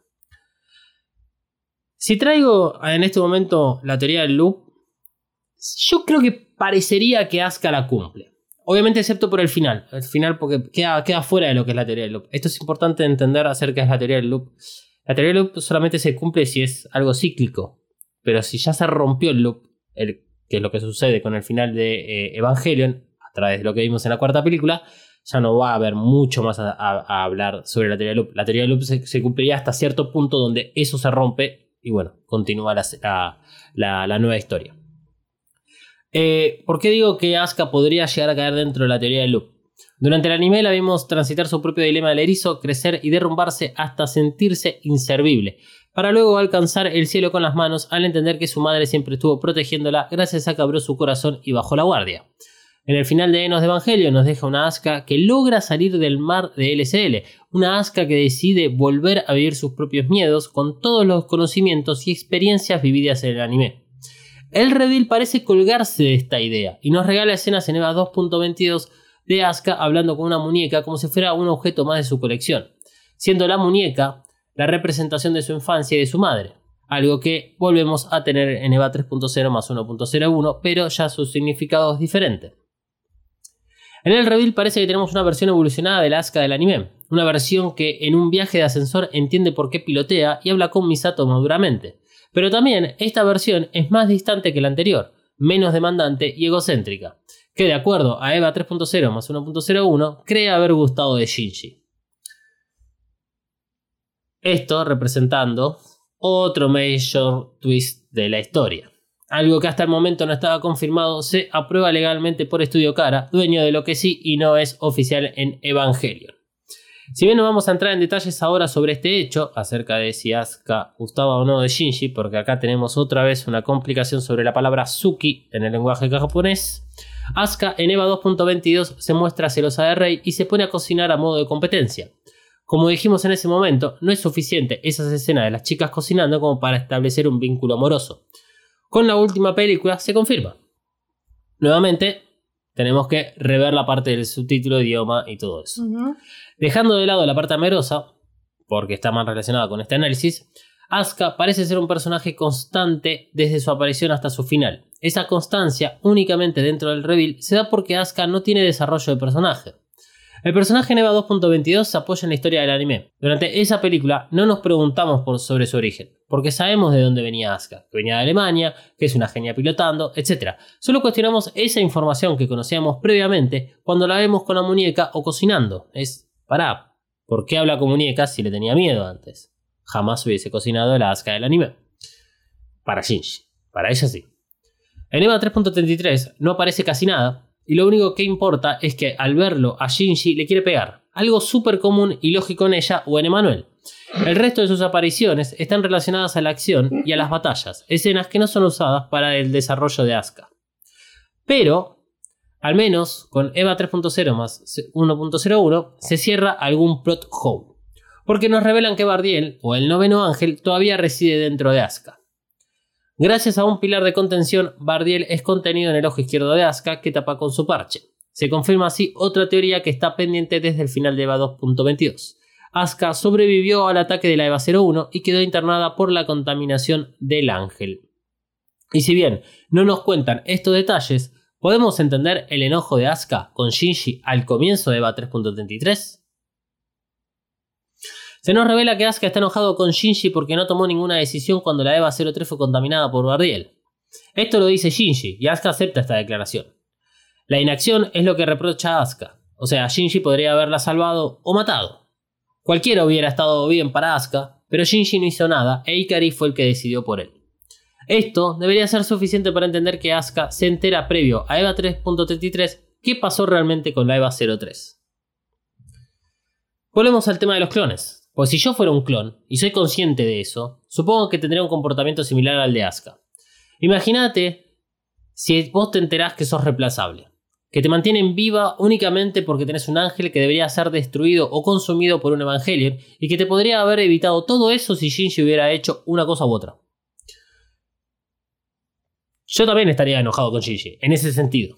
Si traigo en este momento la teoría del loop, yo creo que parecería que Asuka la cumple. Obviamente excepto por el final. El final porque queda, queda fuera de lo que es la teoría del loop. Esto es importante entender acerca de la teoría del loop. La teoría del loop solamente se cumple si es algo cíclico. Pero si ya se rompió el loop, el- que es lo que sucede con el final de eh, Evangelion, a través de lo que vimos en la cuarta película, ya no va a haber mucho más a, hablar sobre la teoría del loop. La teoría del loop se, cumpliría hasta cierto punto donde eso se rompe y bueno, continúa la- la nueva historia. Eh, ¿Por qué digo que Asuka podría llegar a caer dentro de la teoría del loop? Durante el anime la vimos transitar su propio dilema del erizo, crecer y derrumbarse hasta sentirse inservible, para luego alcanzar el cielo con las manos al entender que su madre siempre estuvo protegiéndola gracias a que abrió su corazón y bajó la guardia. En el final de Enos de Evangelio nos deja una Asuka que logra salir del mar de LSL, una Asuka que decide volver a vivir sus propios miedos con todos los conocimientos y experiencias vividas en el anime. El reveal parece colgarse de esta idea y nos regala escenas en EVA 2.22 de Asuka hablando con una muñeca como si fuera un objeto más de su colección, siendo la muñeca la representación de su infancia y de su madre, algo que volvemos a tener en EVA 3.0 más 1.01, pero ya su significado es diferente. En el reveal parece que tenemos una versión evolucionada de la Asuka del anime, una versión que en un viaje de ascensor entiende por qué pilotea y habla con Misato maduramente. Pero también esta versión es más distante que la anterior, menos demandante y egocéntrica, que de acuerdo a EVA 3.0 más 1.01 cree haber gustado de Shinji. Esto representando otro major twist de la historia. Algo que hasta el momento no estaba confirmado se aprueba legalmente por Estudio Cara, dueño de lo que sí y no es oficial en Evangelion. Si bien no vamos a entrar en detalles ahora sobre este hecho, acerca de si Asuka gustaba o no de Shinji, porque acá tenemos otra vez una complicación sobre la palabra Suki en el lenguaje japonés, Asuka en EVA 2.22 se muestra celosa de Rey y se pone a cocinar a modo de competencia. Como dijimos en ese momento, no es suficiente esas escenas de las chicas cocinando como para establecer un vínculo amoroso. Con la última película se confirma. Nuevamente, tenemos que rever la parte del subtítulo, idioma y todo eso. Dejando de lado la parte amorosa, porque está más relacionada con este análisis, Asuka parece ser un personaje constante desde su aparición hasta su final. Esa constancia, únicamente dentro del reveal, se da porque Asuka no tiene desarrollo de personaje. El personaje en EVA 2.22 se apoya en la historia del anime. Durante esa película no nos preguntamos sobre su origen, porque sabemos de dónde venía Asuka, que venía de Alemania, que es una genia pilotando, etc. Solo cuestionamos esa información que conocíamos previamente cuando la vemos con la muñeca o cocinando. Es, pará, ¿Por qué habla con muñecas si le tenía miedo antes? Jamás hubiese cocinado la Asuka del anime. Para Shinji. Para ella sí. En EVA 3.33 no aparece casi nada, y lo único que importa es que al verlo a Shinji le quiere pegar. Algo súper común y lógico en ella o en Emanuel. El resto de sus apariciones están relacionadas a la acción y a las batallas, escenas que no son usadas para el desarrollo de Asuka. Pero, al menos con EVA 3.0 más 1.01, se cierra algún plot hole. Porque nos revelan que Bardiel, o el noveno ángel, todavía reside dentro de Asuka. Gracias a un pilar de contención, Bardiel es contenido en el ojo izquierdo de Asuka que tapa con su parche. Se confirma así otra teoría que está pendiente desde el final de EVA 2.22. Asuka sobrevivió al ataque de la EVA 01 y quedó internada por la contaminación del ángel. Y si bien no nos cuentan estos detalles, ¿podemos entender el enojo de Asuka con Shinji al comienzo de EVA 3.33? Se nos revela que Asuka está enojado con Shinji porque no tomó ninguna decisión cuando la EVA 03 fue contaminada por Bardiel. Esto lo dice Shinji y Asuka acepta esta declaración. La inacción es lo que reprocha a Asuka, o sea, Shinji podría haberla salvado o matado. Cualquiera hubiera estado bien para Asuka, pero Shinji no hizo nada e Ikari fue el que decidió por él. Esto debería ser suficiente para entender que Asuka se entera previo a EVA 3.33 qué pasó realmente con la EVA 03. Volvemos al tema de los clones. Pues si yo fuera un clon, y soy consciente de eso, supongo que tendría un comportamiento similar al de Asuka. Imagínate si vos te enterás que sos reemplazable, que te mantienen viva únicamente porque tenés un ángel que debería ser destruido o consumido por un Evangelion, y que te podría haber evitado todo eso si Shinji hubiera hecho una cosa u otra. Yo también estaría enojado con Shinji, en ese sentido.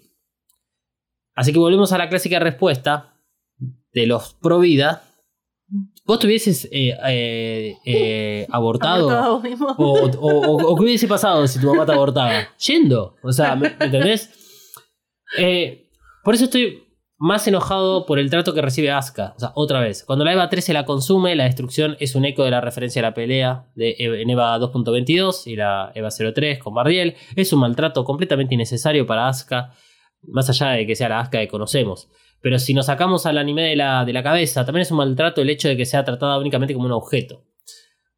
Así que volvemos a la clásica respuesta de los pro vida ¿Vos te hubieses eh, eh, eh, abortado? Abortado mismo. O, o- o- o qué hubiese pasado si tu mamá te abortaba? Yendo. O sea, ¿me, me entendés? Eh, por eso estoy más enojado por el trato que recibe Asuka. O sea, otra vez. Cuando la EVA 13 la consume, la destrucción es un eco de la referencia a la pelea de Eva- en EVA 2.22 y la EVA 03 con Bardiel. Es un maltrato completamente innecesario para Asuka, más allá de que sea la Asuka que conocemos. Pero si nos sacamos al anime de la, de la cabeza, también es un maltrato el hecho de que sea tratada únicamente como un objeto.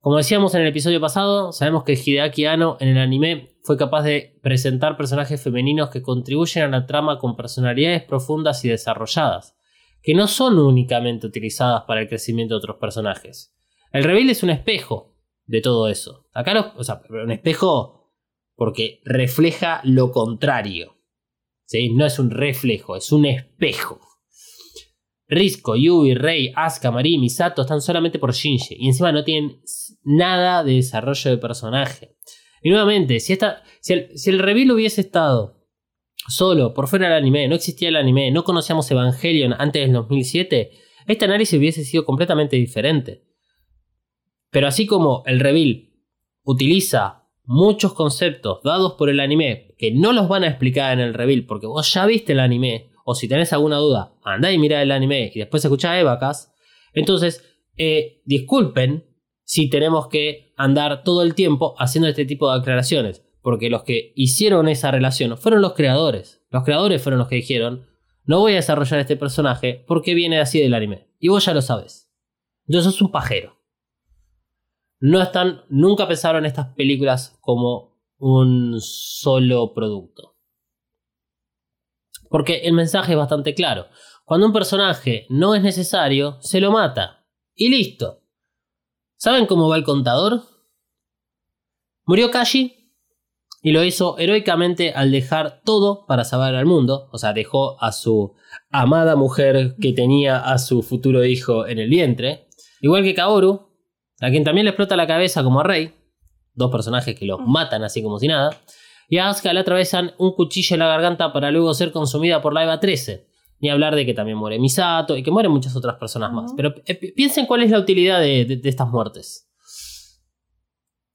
Como decíamos en el episodio pasado, sabemos que Hideaki Anno en el anime fue capaz de presentar personajes femeninos que contribuyen a la trama con personalidades profundas y desarrolladas, que no son únicamente utilizadas para el crecimiento de otros personajes. El reveal es un espejo de todo eso. Acá o sea, un espejo porque refleja lo contrario. ¿sí? No es un reflejo, es un espejo. Risco, Yui, Rei, Asuka, Mari, Misato están solamente por Shinji. Y encima no tienen nada de desarrollo de personaje. Y nuevamente, si, el, si el reveal hubiese estado solo por fuera del anime, no existía el anime, no conocíamos Evangelion antes del 2007, este análisis hubiese sido completamente diferente. Pero así como el reveal utiliza muchos conceptos dados por el anime que no los van a explicar en el reveal porque vos ya viste el anime, o si tenés alguna duda, andá y mirá el anime y después escuchá a Evacas. Entonces, eh, disculpen si tenemos que andar todo el tiempo haciendo este tipo de aclaraciones, porque los que hicieron esa relación fueron los creadores. Los creadores fueron los que dijeron, no voy a desarrollar este personaje porque viene así del anime. Y vos ya lo sabes. Entonces sos un pajero. No están, nunca pensaron estas películas como un solo producto. Porque el mensaje es bastante claro. Cuando un personaje no es necesario, se lo mata. Y listo. ¿Saben cómo va el contador? Murió Kashi y lo hizo heroicamente al dejar todo para salvar al mundo. O sea, dejó a su amada mujer que tenía a su futuro hijo en el vientre. Igual que Kaoru, a quien también le explota la cabeza como a Rey. Dos personajes que los matan así como si nada. Y a Asuka le atravesan un cuchillo en la garganta para luego ser consumida por la Eva 13. Ni hablar de que también muere Misato y que mueren muchas otras personas más. Pero eh, pi- piensen cuál es la utilidad de, de- de estas muertes.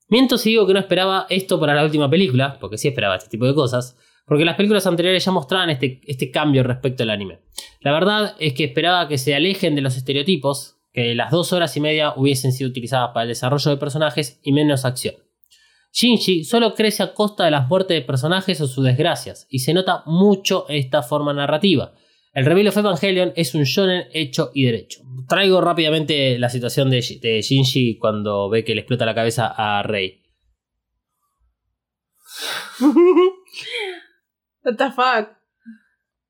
Miento si digo que no esperaba esto para la última película, porque sí esperaba este tipo de cosas, porque las películas anteriores ya mostraban este, este cambio respecto al anime. La verdad es que esperaba que se alejen de los estereotipos, que las dos horas y media hubiesen sido utilizadas para el desarrollo de personajes y menos acción. Shinji solo crece a costa de las muertes de personajes o sus desgracias, y se nota mucho esta forma narrativa. El Reveal of Evangelion es un shonen hecho y derecho. Traigo rápidamente la situación de, de Shinji cuando ve que le explota la cabeza a Rey. What the fuck.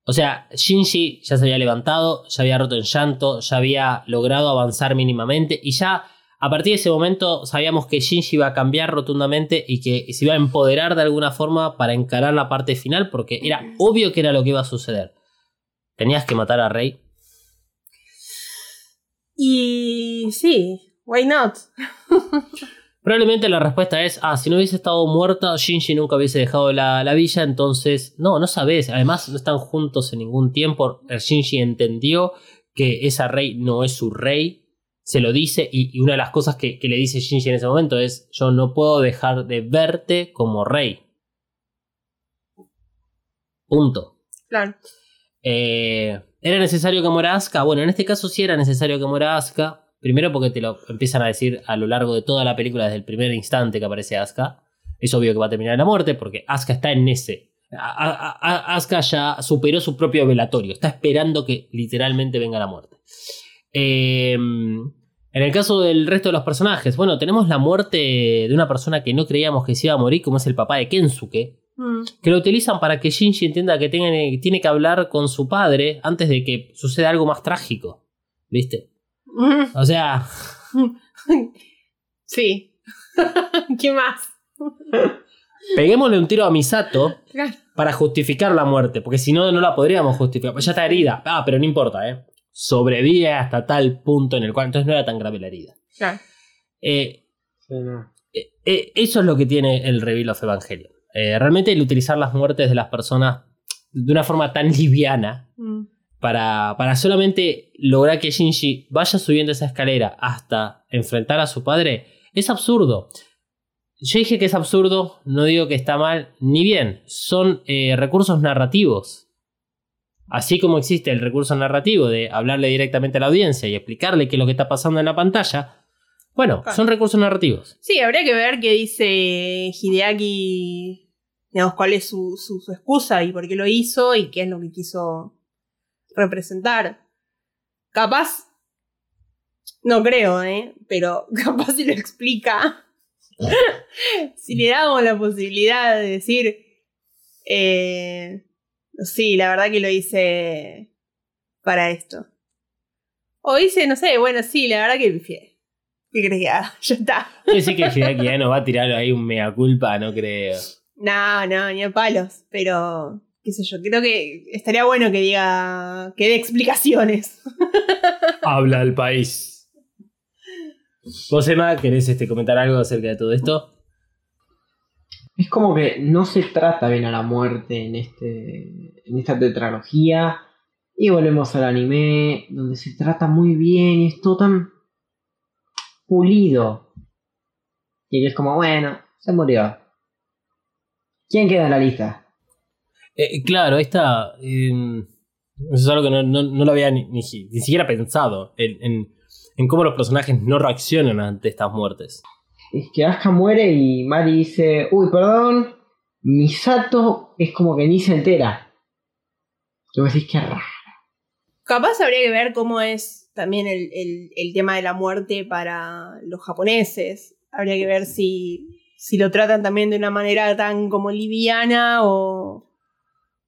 O sea, Shinji ya se había levantado, ya había roto en llanto, ya había logrado avanzar mínimamente y ya a partir de ese momento sabíamos que Shinji iba a cambiar rotundamente y que se iba a empoderar de alguna forma para encarar la parte final porque era obvio que era lo que iba a suceder. Tenías que matar a Rey. Y sí, why not? Probablemente la respuesta es, ah, si no hubiese estado muerta, Shinji nunca hubiese dejado la, la villa, entonces, no, no sabes, además no están juntos en ningún tiempo, el Shinji entendió que esa rey no es su rey, se lo dice, y, y una de las cosas que, que le dice Shinji en ese momento es, yo no puedo dejar de verte como rey. Punto. Claro. Eh, ¿Era necesario que muera Asuka? Bueno, en este caso sí era necesario que muera Asuka. Primero porque te lo empiezan a decir a lo largo de toda la película, desde el primer instante que aparece Asuka. Es obvio que va a terminar en la muerte porque Asuka está en ese. A- a- a- Asuka ya superó su propio velatorio. Está esperando que literalmente venga la muerte. Eh, en el caso del resto de los personajes, bueno, tenemos la muerte de una persona que no creíamos que se iba a morir, como es el papá de Kensuke Mm. que lo utilizan para que Shinji entienda que tiene, tiene que hablar con su padre antes de que suceda algo más trágico. ¿Viste? O sea, Sí. ¿Qué más? peguémosle un tiro a Misato para justificar la muerte, porque si no, no la podríamos justificar. Pues ya está herida. Ah, pero no importa, ¿eh? Sobrevive hasta tal punto en el cual entonces no era tan grave la herida. Claro. Eh, Sí, no. eh, eh, eso es lo que tiene el Reveal of Evangelion. Eh, realmente el utilizar las muertes de las personas de una forma tan liviana Mm. para, para solamente lograr que Shinji vaya subiendo esa escalera hasta enfrentar a su padre, es absurdo. Yo dije que es absurdo, no digo que está mal, ni bien, son eh, recursos narrativos. Así como existe el recurso narrativo de hablarle directamente a la audiencia y explicarle qué es lo que está pasando en la pantalla, bueno, son recursos narrativos. Sí, habría que ver qué dice Hideaki, digamos, cuál es su, su, su excusa y por qué lo hizo y qué es lo que quiso representar. Capaz, no creo, ¿eh? Pero capaz si lo explica, si le damos la posibilidad de decir, eh, sí, la verdad que lo hice para esto. O dice, no sé, bueno, sí, la verdad que pifié. ¿Qué crees que haga? Ya está. Quiere decir que Hideaki ya nos va a tirar ahí un mea culpa, no creo. No, no, ni a palos. Pero, qué sé yo, creo que estaría bueno que diga, que dé explicaciones. Habla el país. ¿Vos, Emma, querés este, comentar algo acerca de todo esto? Es como que no se trata bien a la muerte en, este, en esta tetralogía. Y volvemos al anime, donde se trata muy bien y es todo tan pulido. Y es como, bueno, se murió. ¿Quién queda en la lista? Eh, claro, esta. eh, eso es algo que no, no- no lo había ni, ni- ni siquiera pensado. En, en- en cómo los personajes no reaccionan ante estas muertes. Es que Asuka muere y Mari dice, uy, perdón, Misato es como que ni se entera. Y vos decís que raro. Capaz habría que ver cómo es también el, el- el tema de la muerte para los japoneses. Habría que ver si, si lo tratan también de una manera tan como liviana o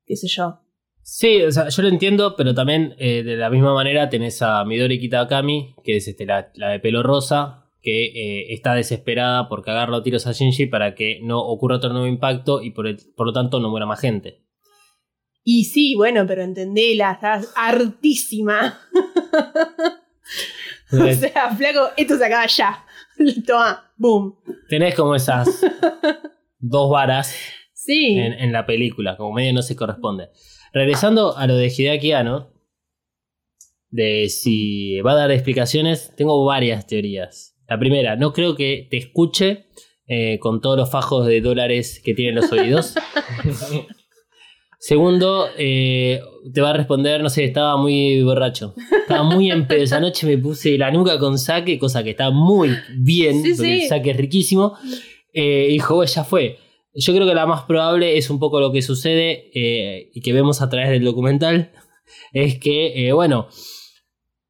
qué sé yo. Sí, o sea, yo lo entiendo, pero también eh, de la misma manera tenés a Midori Kitakami, que es este, la, la de pelo rosa, que eh, está desesperada por cagarlo a tiros a Shinji para que no ocurra otro nuevo impacto y por, el- por lo tanto no muera más gente. Y sí, bueno, pero entendela, estás hartísima. o sea, flaco, esto se acaba ya. Toma, boom. Tenés como esas dos varas Sí. en, en la película, como medio no se corresponde. Regresando a lo de Hideaki Anno, de si va a dar explicaciones, tengo varias teorías. La primera, no creo que te escuche eh, con todos los fajos de dólares que tienen los oídos. Segundo, eh, te va a responder, no sé, estaba muy borracho. Estaba muy en pedo. Esa noche me puse la nuca con saque, cosa que está muy bien, Sí, porque sí. el saque es riquísimo. Eh, dijo, "Bueno, ya fue. Yo creo que la más probable es un poco lo que sucede eh, y que vemos a través del documental, es que, bueno,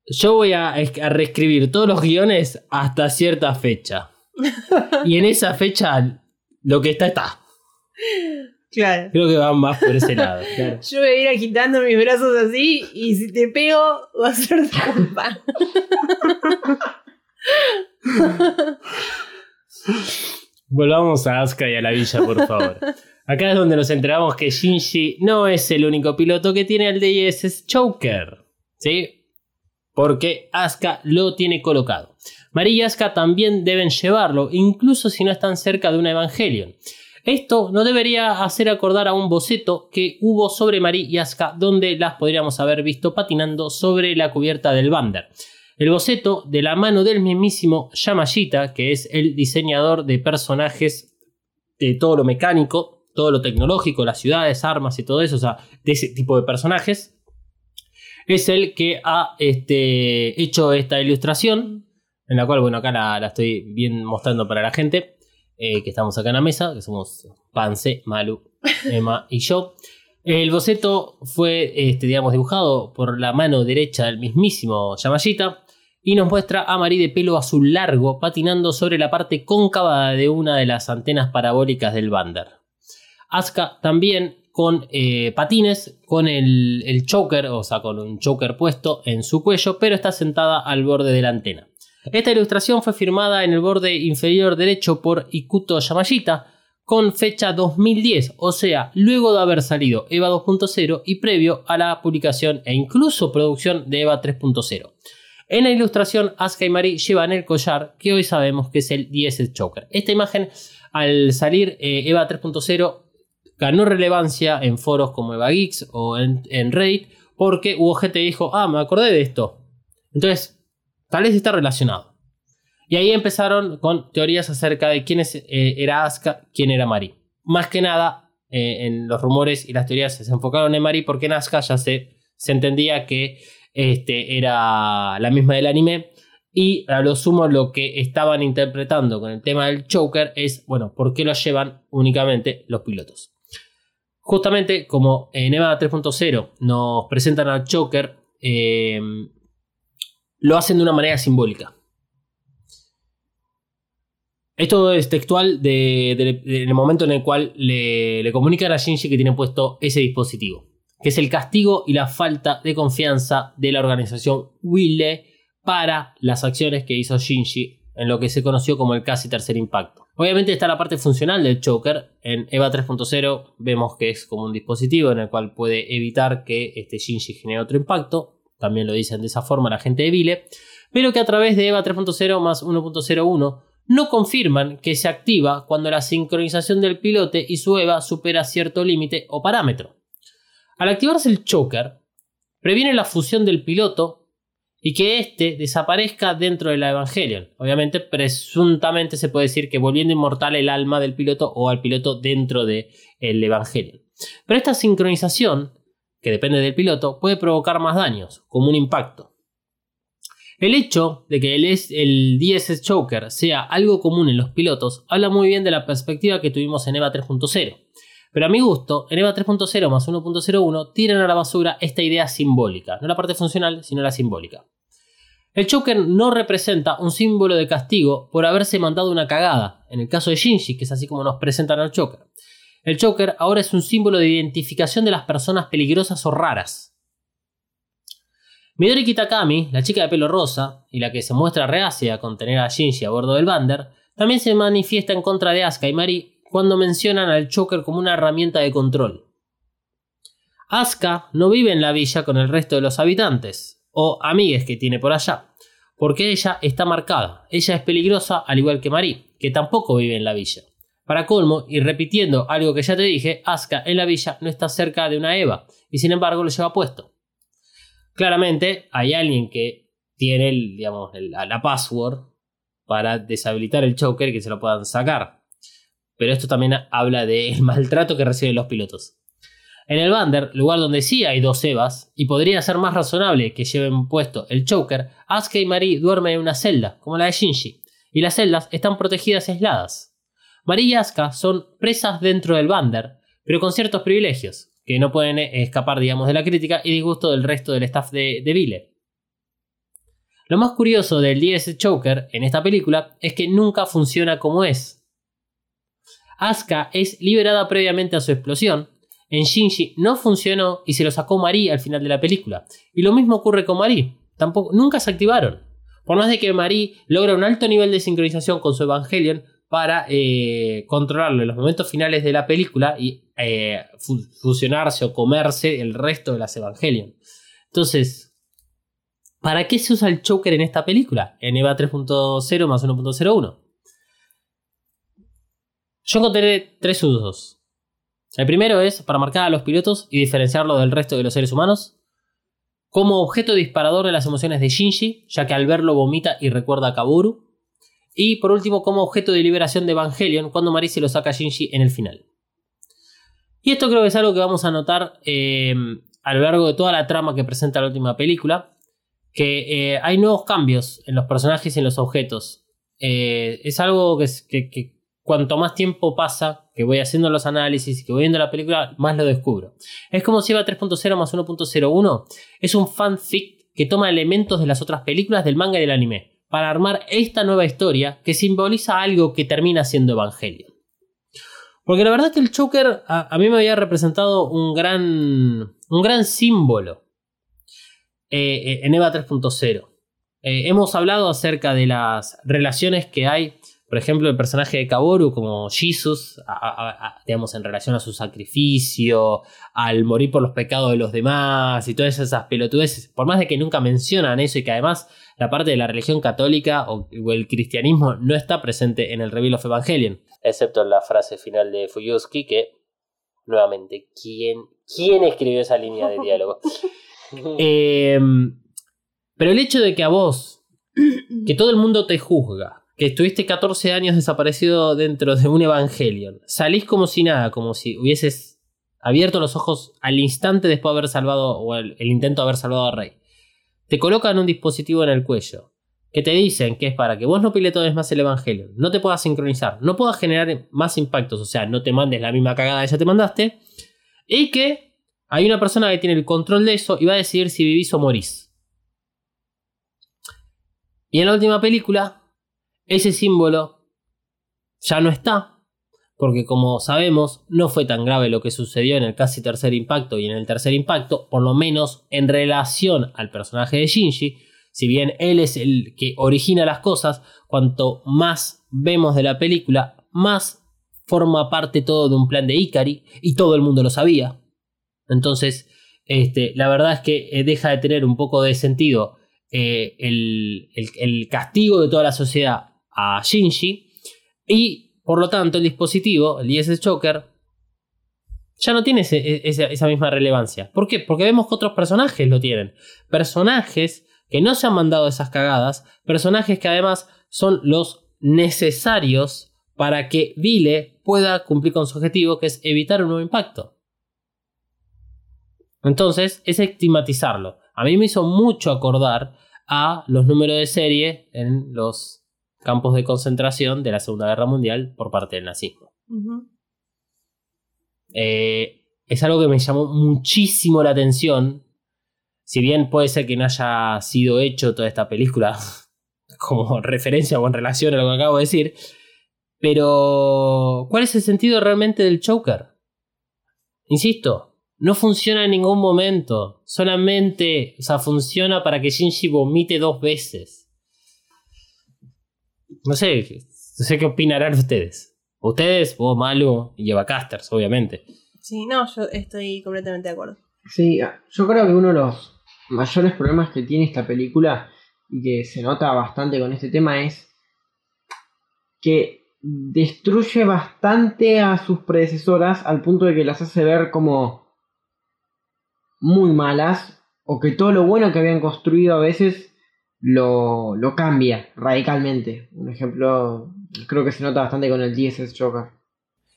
yo voy a, es- a reescribir todos los guiones hasta cierta fecha. Y en esa fecha, lo que está, está. Claro. Creo que va más por ese lado. claro. Yo voy a ir agitando mis brazos así y si te pego va a ser tu culpa. Volvamos a Asuka y a la villa, por favor. Acá es donde nos enteramos que Shinji no es el único piloto que tiene el DSS Choker. ¿Sí? Porque Asuka lo tiene colocado. María y Asuka también deben llevarlo, incluso si no están cerca de una Evangelion. Esto no debería hacer acordar a un boceto que hubo sobre Marie y Asuka, donde las podríamos haber visto patinando sobre la cubierta del Bander. El boceto de la mano del mismísimo Yamashita, que es el diseñador de personajes de todo lo mecánico, todo lo tecnológico, las ciudades, armas y todo eso, o sea, de ese tipo de personajes, es el que ha este, hecho esta ilustración, en la cual, bueno, acá la, estoy bien mostrando para la gente, eh, que estamos acá en la mesa, que somos Pance, Malu, Emma y yo. El boceto fue, este, digamos, dibujado por la mano derecha del mismísimo Yamashita y nos muestra a Marie de pelo azul largo patinando sobre la parte cóncava de una de las antenas parabólicas del Bander. Asuka también con eh, patines, con el, choker, o sea, con un choker puesto en su cuello, pero está sentada al borde de la antena. Esta ilustración fue firmada en el borde inferior derecho por Ikuto Yamashita con fecha 2010, o sea, luego de haber salido EVA 2.0 y previo a la publicación e incluso producción de EVA 3.0. En la ilustración, Asuka y Mari llevan el collar que hoy sabemos que es el 10 Choker. Esta imagen, al salir eh, EVA 3.0, ganó relevancia en foros como EVA Geeks o en, en Reddit porque hubo gente que dijo, ah, me acordé de esto. Entonces, tal vez está relacionado. Y ahí empezaron con teorías acerca de quién eh, era Asuka, quién era Mari. Más que nada, eh, en los rumores y las teorías se enfocaron en Mari porque en Asuka ya se, se entendía que este, era la misma del anime. Y a lo sumo lo que estaban interpretando con el tema del choker es, bueno, ¿por qué lo llevan únicamente los pilotos? Justamente como en EVA 3.0 nos presentan al choker, eh, lo hacen de una manera simbólica. Esto es textual de, de- del momento en el cual le, le comunican a Shinji que tiene puesto ese dispositivo, que es el castigo y la falta de confianza de la organización Wille para las acciones que hizo Shinji en lo que se conoció como el casi tercer impacto. Obviamente está la parte funcional del choker. En EVA 3.0 vemos que es como un dispositivo en el cual puede evitar que este Shinji genere otro impacto. También lo dicen de esa forma la gente de Vile. Pero que a través de EVA 3.0 más 1.01 no confirman que se activa cuando la sincronización del pilote y su EVA supera cierto límite o parámetro. Al activarse el choker, previene la fusión del piloto y que éste desaparezca dentro de la Evangelion. Obviamente, presuntamente se puede decir que volviendo inmortal el alma del piloto o al piloto dentro del Evangelion. Pero esta sincronización, que depende del piloto, puede provocar más daños, como un impacto. El hecho de que el, el DSS Choker sea algo común en los pilotos habla muy bien de la perspectiva que tuvimos en EVA 3.0. Pero a mi gusto, en EVA 3.0 más 1.01 tiran a la basura esta idea simbólica, no la parte funcional, sino la simbólica. El Choker no representa un símbolo de castigo por haberse mandado una cagada, en el caso de Shinji, que es así como nos presentan al Choker. El Choker ahora es un símbolo de identificación de las personas peligrosas o raras. Midori Kitakami, la chica de pelo rosa, y la que se muestra reacia con tener a Shinji a bordo del Bander, también se manifiesta en contra de Asuka y Mari cuando mencionan al Choker como una herramienta de control. Asuka no vive en la villa con el resto de los habitantes, o amigues que tiene por allá, porque ella está marcada. Ella es peligrosa al igual que Mari, que tampoco vive en la villa. Para colmo, y repitiendo algo que ya te dije, Asuka en la villa no está cerca de una Eva, y sin embargo lo lleva puesto. Claramente hay alguien que tiene el, digamos, la, password para deshabilitar el choker que se lo puedan sacar. Pero esto también habla del maltrato que reciben los pilotos. En el Bander, lugar donde sí hay dos Evas, y podría ser más razonable que lleven puesto el choker, Asuka y Mari duermen en una celda, como la de Shinji, y las celdas están protegidas y aisladas. Mari y Asuka son presas dentro del Bander, pero con ciertos privilegios, que no pueden escapar, digamos, de la crítica y disgusto del resto del staff de, de. Lo más curioso del DS Choker en esta película es que nunca funciona como es. Asuka es liberada previamente a su explosión. En Shinji no funcionó y se lo sacó Marie al final de la película. Y lo mismo ocurre con Marie. Tampoco, nunca se activaron. Por más de que Marie logra un alto nivel de sincronización con su Evangelion para eh, controlarlo en los momentos finales de la película y eh, fu- fusionarse o comerse el resto de las Evangelion. Entonces, ¿para qué se usa el choker en esta película? En EVA 3.0 más 1.01. Yo encontré tres usos. El primero es para marcar a los pilotos y diferenciarlo del resto de los seres humanos. Como objeto disparador de las emociones de Shinji, ya que al verlo vomita y recuerda a Kaburu. Y por último, como objeto de liberación de Evangelion, cuando Mari se lo saca a Shinji en el final. Y esto creo que es algo que vamos a notar eh, a lo largo de toda la trama que presenta la última película. Que eh, hay nuevos cambios en los personajes y en los objetos. Eh, es algo que cuanto más tiempo pasa, que voy haciendo los análisis, que voy viendo la película, más lo descubro. Es como si EVA 3.0 más 1.01 es un fanfic que toma elementos de las otras películas del manga y del anime para armar esta nueva historia que simboliza algo que termina siendo Evangelion. Porque la verdad que el Choker a, a mí me había representado un gran, un gran símbolo eh, eh, en EVA 3.0. Eh, hemos hablado acerca de las relaciones que hay, por ejemplo, el personaje de Kaboru como Jesus, a- a- a- digamos, en relación a su sacrificio, al morir por los pecados de los demás y todas esas pelotudeces. Por más de que nunca mencionan eso y que además la parte de la religión católica o, o el cristianismo no está presente en el Reveal of Evangelion. Excepto en la frase final de Fuyuski que, nuevamente, ¿quién, quién escribió esa línea de diálogo? Eh, pero el hecho de que a vos, que todo el mundo te juzga, que estuviste 14 años desaparecido dentro de un Evangelion, salís como si nada, como si hubieses abierto los ojos al instante después de haber salvado, o el, intento de haber salvado a Rey. Te colocan un dispositivo en el cuello, que te dicen que es para que vos no pilotes más el Evangelion, no te puedas sincronizar, no puedas generar más impactos, o sea, no te mandes la misma cagada que ya te mandaste, y que hay una persona que tiene el control de eso y va a decidir si vivís o morís. Y en la última película, ese símbolo ya no está, porque como sabemos, no fue tan grave lo que sucedió en el casi tercer impacto y en el tercer impacto, por lo menos en relación al personaje de Shinji, si bien él es el que origina las cosas, cuanto más vemos de la película, más forma parte todo de un plan de Ikari y todo el mundo lo sabía. Entonces, este, la verdad es que eh, deja de tener un poco de sentido eh, el, castigo de toda la sociedad a Shinji y por lo tanto el dispositivo, el DS Choker, ya no tiene e- esa, esa misma relevancia. ¿Por qué? Porque vemos que otros personajes lo tienen. Personajes que no se han mandado esas cagadas, personajes que además son los necesarios para que Vile pueda cumplir con su objetivo, que es evitar un nuevo impacto. Entonces, es estigmatizarlo. A mí me hizo mucho acordar a los números de serie en los campos de concentración de la Segunda Guerra Mundial por parte del nazismo. Eh, es algo que me llamó muchísimo la atención. Si bien puede ser que no haya sido hecho toda esta película como referencia o en relación a lo que acabo de decir. Pero, ¿cuál es el sentido realmente del choker? Insisto, no funciona en ningún momento. Solamente, o sea, funciona para que Shinji vomite dos veces. No sé, no sé qué opinarán ustedes. Ustedes, vos, Malu y Eva Casters, obviamente. Sí, no, yo estoy completamente de acuerdo. Sí, yo creo que uno de los mayores problemas que tiene esta película y que se nota bastante con este tema es que destruye bastante a sus predecesoras al punto de que las hace ver como muy malas o que todo lo bueno que habían construido a veces lo, lo cambia radicalmente. Un ejemplo creo que se nota bastante con el DSS Joker.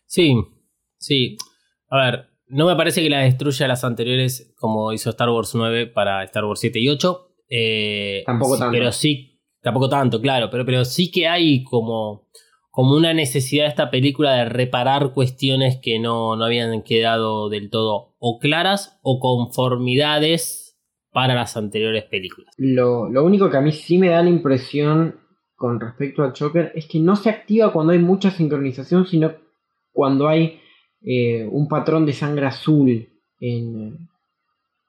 Sí, sí. A ver, no me parece que la destruya las anteriores como hizo Star Wars 9 para Star Wars 7 y 8. Eh, Tampoco sí, tanto. Pero sí, tampoco tanto, claro. Pero, pero sí que hay como, como una necesidad de esta película de reparar cuestiones que no, no habían quedado del todo o claras o conformidades para las anteriores películas. Lo, lo único que a mí sí me da la impresión con respecto al Joker es que no se activa cuando hay mucha sincronización, sino cuando hay eh, un patrón de sangre azul en,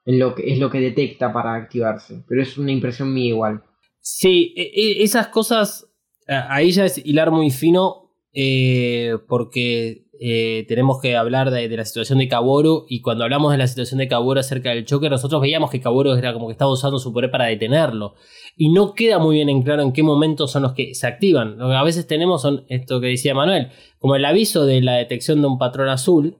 en lo que es lo que detecta para activarse. Pero es una impresión mía igual. Sí, e- e- esas cosas, a- ahí ya es hilar muy fino, eh, porque eh, tenemos que hablar de, la situación de Kaworu, y cuando hablamos de la situación de Kaworu acerca del choque, nosotros veíamos que Kaworu era como que estaba usando su poder para detenerlo, y no queda muy bien en claro en qué momentos son los que se activan. Lo que a veces tenemos son esto que decía Manuel, como el aviso de la detección de un patrón azul,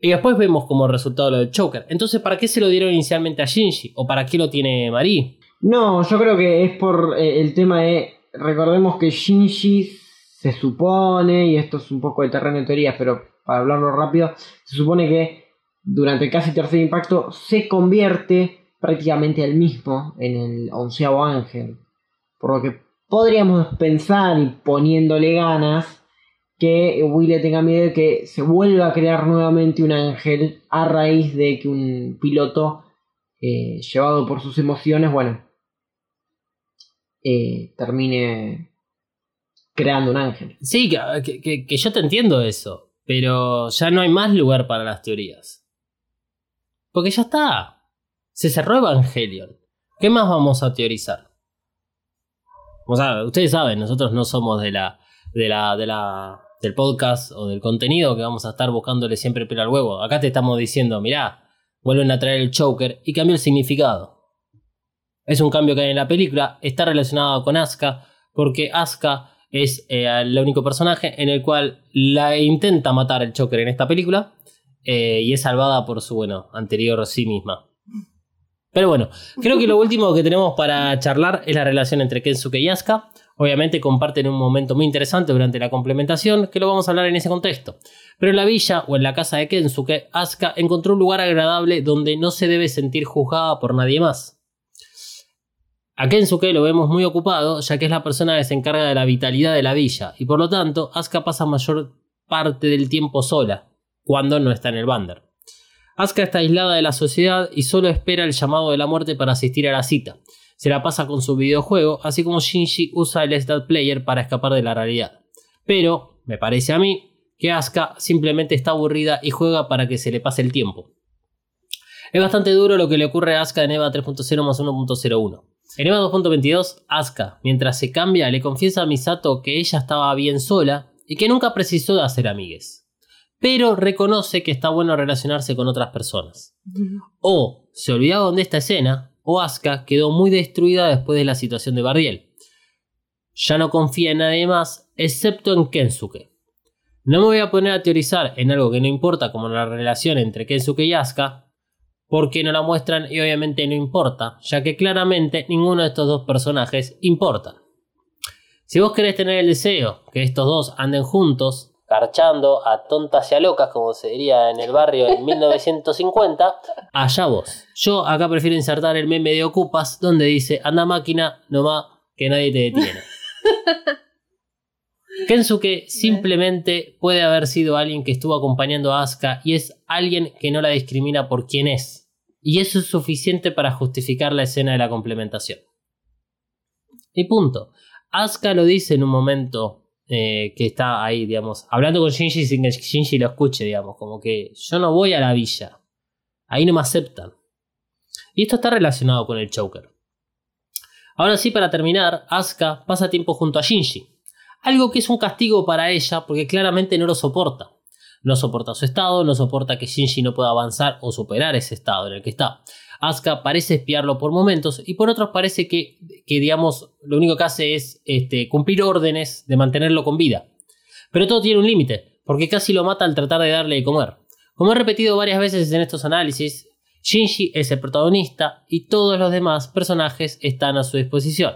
y después vemos como resultado lo del Choker. Entonces, ¿para qué se lo dieron inicialmente a Shinji? ¿O para qué lo tiene Marie? No, yo creo que es por eh, el tema de. Recordemos que Shinji se supone, y esto es un poco de terreno de teorías, pero para hablarlo rápido, se supone que durante el casi tercer impacto se convierte prácticamente él mismo en el onceavo ángel. Por lo que podríamos pensar, y poniéndole ganas, que Will tenga miedo de que se vuelva a crear nuevamente un ángel a raíz de que un piloto eh, llevado por sus emociones, bueno, eh, termine creando un ángel. Sí, que, que- que- yo te entiendo eso, pero ya no hay más lugar para las teorías. Porque ya está. Se cerró Evangelion. ¿Qué más vamos a teorizar? Ustedes saben, nosotros no somos de la, de la, de la, del podcast o del contenido que vamos a estar buscándole siempre pelo al huevo. Acá te estamos diciendo, mirá, vuelven a traer el choker y cambió el significado. Es un cambio que hay en la película, está relacionado con Asuka, porque Asuka es eh, el único personaje en el cual la intenta matar el Joker en esta película eh, y es salvada por su, bueno, anterior sí misma. Pero bueno, creo que lo último que tenemos para charlar es la relación entre Kensuke y Asuka. Obviamente comparten un momento muy interesante durante la complementación, que lo vamos a hablar en ese contexto. Pero en la villa o en la casa de Kensuke, Asuka encontró un lugar agradable donde no se debe sentir juzgada por nadie más. A Kensuke lo vemos muy ocupado, ya que es la persona que se encarga de la vitalidad de la villa, y por lo tanto, Asuka pasa mayor parte del tiempo sola, cuando no está en el Bander. Asuka está aislada de la sociedad y solo espera el llamado de la muerte para asistir a la cita. Se la pasa con su videojuego, así como Shinji usa el Stat Player para escapar de la realidad. Pero, me parece a mí, que Asuka simplemente está aburrida y juega para que se le pase el tiempo. Es bastante duro lo que le ocurre a Asuka en EVA 3.0 más 1.01. En EVA 2.22, Asuka, mientras se cambia, le confiesa a Misato que ella estaba bien sola y que nunca precisó de hacer amigues. Pero reconoce que está bueno relacionarse con otras personas. O se olvidaron de esta escena, o Asuka quedó muy destruida después de la situación de Bardiel. Ya no confía en nadie más, excepto en Kensuke. No me voy a poner a teorizar en algo que no importa como la relación entre Kensuke y Asuka, porque no la muestran y obviamente no importa, ya que claramente ninguno de estos dos personajes importa. Si vos querés tener el deseo que estos dos anden juntos, carchando a tontas y a locas, como se diría en el barrio en 1950, allá vos. Yo acá prefiero insertar el meme de Ocupas, donde dice, anda máquina, nomás que nadie te detiene. Kensuke simplemente puede haber sido alguien que estuvo acompañando a Asuka y es alguien que no la discrimina por quién es. Y eso es suficiente para justificar la escena de la complementación. Y punto. Asuka lo dice en un momento eh, que está ahí, digamos, hablando con Shinji sin que Shinji lo escuche, digamos, como que yo no voy a la villa. Ahí no me aceptan. Y esto está relacionado con el Choker. Ahora sí, para terminar, Asuka pasa tiempo junto a Shinji. Algo que es un castigo para ella porque claramente no lo soporta. No soporta su estado, no soporta que Shinji no pueda avanzar o superar ese estado en el que está. Asuka parece espiarlo por momentos y por otros parece que, que digamos, lo único que hace es este, cumplir órdenes de mantenerlo con vida. Pero todo tiene un límite, porque casi lo mata al tratar de darle de comer. Como he repetido varias veces en estos análisis, Shinji es el protagonista y todos los demás personajes están a su disposición.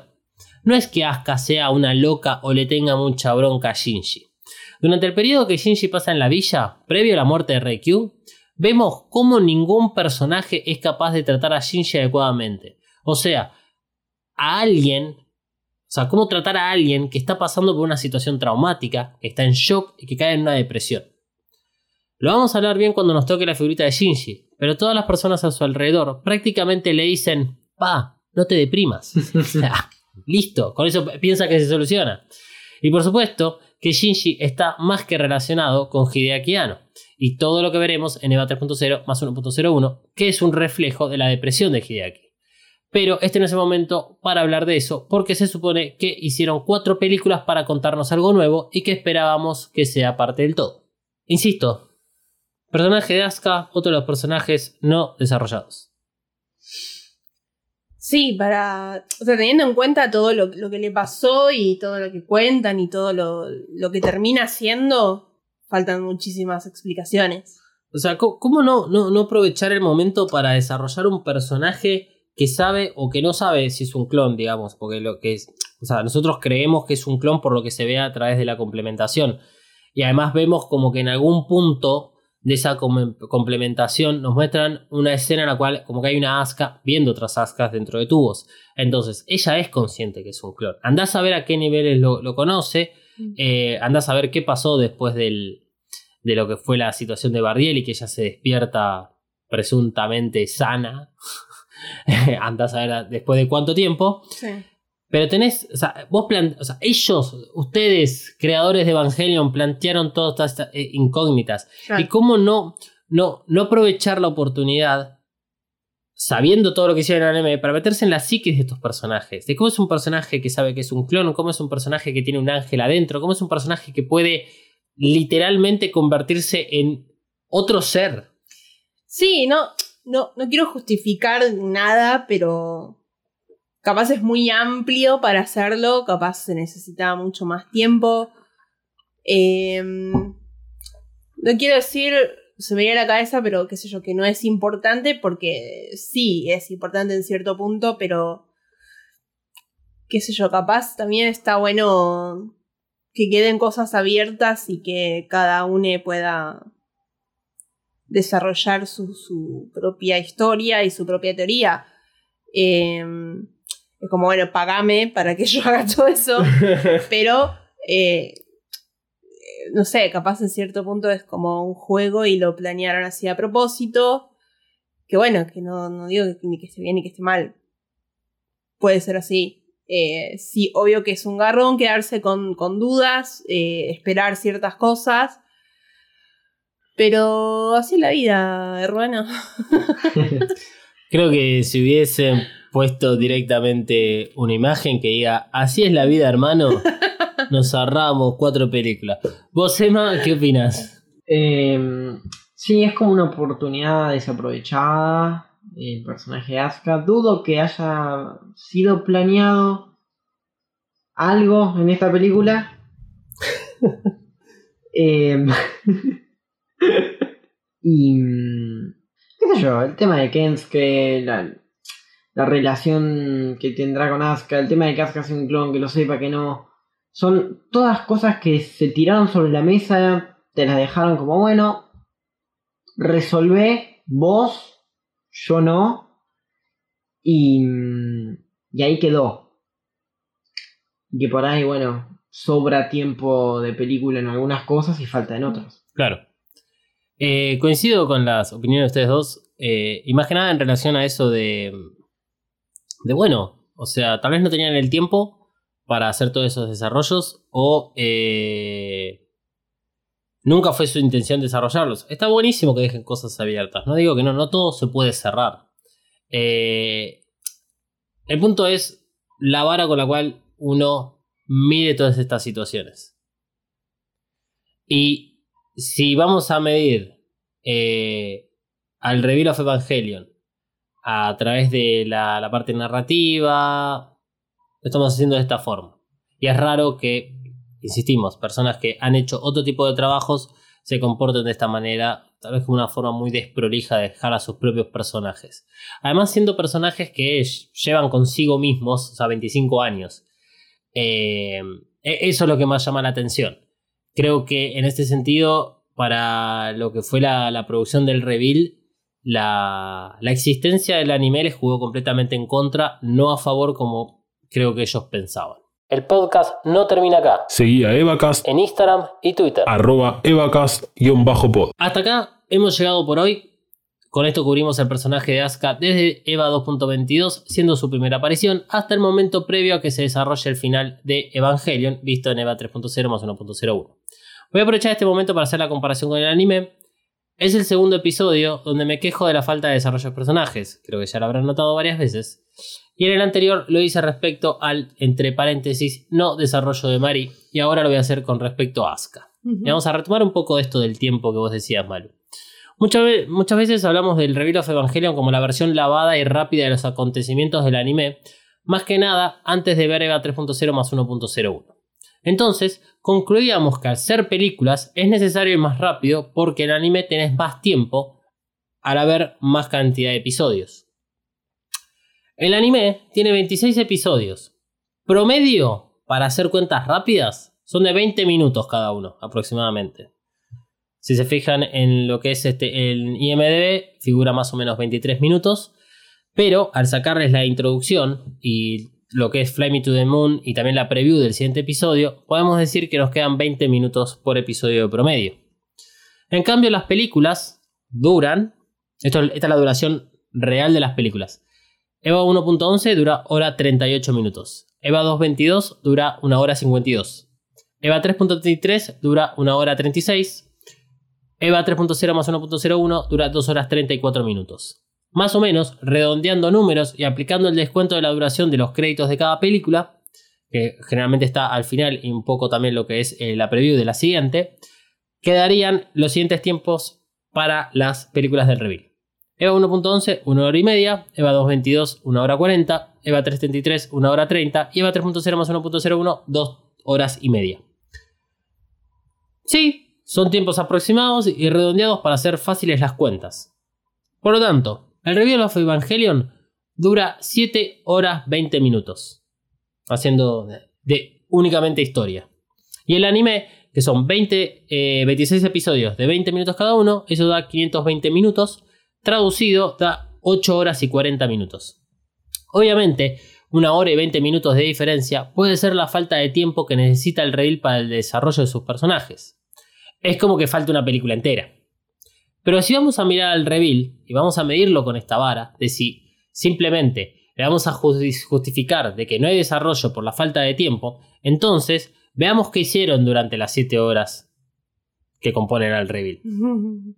No es que Asuka sea una loca o le tenga mucha bronca a Shinji. Durante el periodo que Shinji pasa en la villa, previo a la muerte de Reikyu, vemos cómo ningún personaje es capaz de tratar a Shinji adecuadamente. O sea, a alguien, o sea, cómo tratar a alguien que está pasando por una situación traumática, que está en shock y que cae en una depresión. Lo vamos a hablar bien cuando nos toque la figurita de Shinji, pero todas las personas a su alrededor prácticamente le dicen, pa, no te deprimas. Listo, con eso piensa que se soluciona. Y por supuesto que Shinji está más que relacionado con Hideaki Anno y todo lo que veremos en EVA 3.0 más 1.01, que es un reflejo de la depresión de Hideaki. Pero este no es el momento para hablar de eso, porque se supone que hicieron cuatro películas para contarnos algo nuevo y que esperábamos que sea parte del todo. Insisto, personaje de Asuka, otro de los personajes no desarrollados. Sí, para. O sea, teniendo en cuenta todo lo, lo que le pasó y todo lo que cuentan y todo lo, lo que termina haciendo, faltan muchísimas explicaciones. O sea, ¿cómo cómo no, no, no aprovechar el momento para desarrollar un personaje que sabe o que no sabe si es un clon, digamos? Porque lo que es. O sea, nosotros creemos que es un clon por lo que se ve a través de la complementación. Y además vemos como que en algún punto de esa com- complementación nos muestran una escena en la cual como que hay una asca viendo otras ascas dentro de tubos. Entonces, ella es consciente que es un clon. Andás a ver a qué niveles lo, lo conoce. Eh, andás a ver qué pasó después del, de lo que fue la situación de Bardiel y que ella se despierta presuntamente sana. andás a ver a- después de cuánto tiempo. Sí. Pero tenés, o sea, vos plan, o sea, ellos, ustedes, creadores de Evangelion, plantearon todas estas eh, incógnitas. Claro. Y cómo no, no, no aprovechar la oportunidad, sabiendo todo lo que hicieron en el anime, para meterse en la psiquis de estos personajes. De cómo es un personaje que sabe que es un clon, cómo es un personaje que tiene un ángel adentro, cómo es un personaje que puede literalmente convertirse en otro ser. Sí, no, no, no quiero justificar nada, pero capaz es muy amplio para hacerlo, capaz se necesitaba mucho más tiempo. Em, no quiero decir, se me viene a la cabeza, pero qué sé yo, que no es importante, porque sí, es importante en cierto punto, pero qué sé yo, capaz también está bueno que queden cosas abiertas y que cada uno pueda desarrollar su, propia historia y su propia teoría. Eh, es como, bueno, pagame para que yo haga todo eso, pero eh, no sé, capaz en cierto punto es como un juego y lo planearon así a propósito. Que bueno, que no, no digo que, ni que esté bien ni que esté mal. Puede ser así. Eh, sí, obvio que es un garrón quedarse con, con dudas, eh, esperar ciertas cosas. Pero así es la vida, hermano. Creo que si hubiesen puesto directamente una imagen que diga, así es la vida, hermano, nos ahorramos cuatro películas. Vos, Emma, ¿qué opinas? Eh, sí, es como una oportunidad desaprovechada. El personaje de Asuka. Dudo que haya sido planeado algo en esta película. Eh, y. ¿Qué sé yo? El tema de Kensuke, la, la relación que tendrá con Asuka, el tema de que Asuka sea un clon, que lo sepa, que no. Son todas cosas que se tiraron sobre la mesa, te las dejaron como bueno. Resolvé vos, yo no. Y, y ahí quedó. Y que por ahí, bueno, sobra tiempo de película en algunas cosas y falta en otras. Claro. Eh, coincido con las opiniones de ustedes dos. eh, y más que nada en relación a eso de. De bueno, o sea, tal vez no tenían el tiempo para hacer todos esos desarrollos. O. eh, nunca fue su intención desarrollarlos. Está buenísimo que dejen cosas abiertas. No digo que no, no todo se puede cerrar. Eh, el punto es la vara con la cual uno mide todas estas situaciones. Y si vamos a medir eh, al Reveal of Evangelion a través de la, parte narrativa, lo estamos haciendo de esta forma. Y es raro que, insistimos, personas que han hecho otro tipo de trabajos se comporten de esta manera, tal vez como una forma muy desprolija de dejar a sus propios personajes. Además, siendo personajes que llevan consigo mismos, o sea, 25 años. Eh, e- eso es lo que más llama la atención. Creo que en este sentido, para lo que fue la, la producción del reveal, la, la existencia del anime les jugó completamente en contra, no a favor como creo que ellos pensaban. El podcast no termina acá. Seguí a Evacast, En Instagram y Twitter. arroba evacast-pod. Hasta acá hemos llegado por hoy. Con esto cubrimos el personaje de Asuka desde Eva 2.22, siendo su primera aparición, hasta el momento previo a que se desarrolle el final de Evangelion, visto en Eva 3.0 más 1.01. Voy a aprovechar este momento para hacer la comparación con el anime. Es el segundo episodio donde me quejo de la falta de desarrollo de personajes, creo que ya lo habrán notado varias veces. Y en el anterior lo hice respecto al, entre paréntesis, no desarrollo de Mari, y ahora lo voy a hacer con respecto a Asuka. Y vamos a retomar un poco de esto del tiempo que vos decías, Malu. Muchas, ve- muchas veces hablamos del Reveal of Evangelion como la versión lavada y rápida de los acontecimientos del anime, más que nada antes de ver Eva 3.0 más 1.01. Entonces, concluíamos que al ser películas es necesario ir más rápido porque en el anime tenés más tiempo al haber más cantidad de episodios. El anime tiene 26 episodios. Promedio, para hacer cuentas rápidas, son de 20 minutos cada uno aproximadamente. Si se fijan en lo que es este, el IMDB, figura más o menos 23 minutos. Pero al sacarles la introducción y lo que es Fly Me to the Moon y también la preview del siguiente episodio, podemos decir que nos quedan 20 minutos por episodio de promedio. En cambio, las películas duran. Esto, esta es la duración real de las películas. Eva 1.11 dura hora 38 minutos. Eva 2.22 dura 1 hora 52. Eva 3.33 dura 1 hora 36. Eva 3.0 más 1.01 dura 2 horas 34 minutos. Más o menos, redondeando números y aplicando el descuento de la duración de los créditos de cada película, que generalmente está al final y un poco también lo que es eh, la preview de la siguiente, quedarían los siguientes tiempos para las películas del reveal. Eva 1.11, 1 hora y media, Eva 2.22, 1 hora 40, Eva 3.33, 1 hora 30 y Eva 3.0 más 1.01, 2 horas y media. Sí, son tiempos aproximados y redondeados para hacer fáciles las cuentas. Por lo tanto, el Reveal of Evangelion dura 7 horas 20 minutos, haciendo de, únicamente historia. Y el anime, que son 20, eh, 26 episodios de 20 minutos cada uno, eso da 520 minutos, traducido da 8 horas y 40 minutos. Obviamente, una hora y 20 minutos de diferencia puede ser la falta de tiempo que necesita el Reveal para el desarrollo de sus personajes. Es como que falta una película entera. Pero si vamos a mirar al reveal y vamos a medirlo con esta vara, de si simplemente le vamos a justificar de que no hay desarrollo por la falta de tiempo, entonces veamos qué hicieron durante las 7 horas que componen al reveal.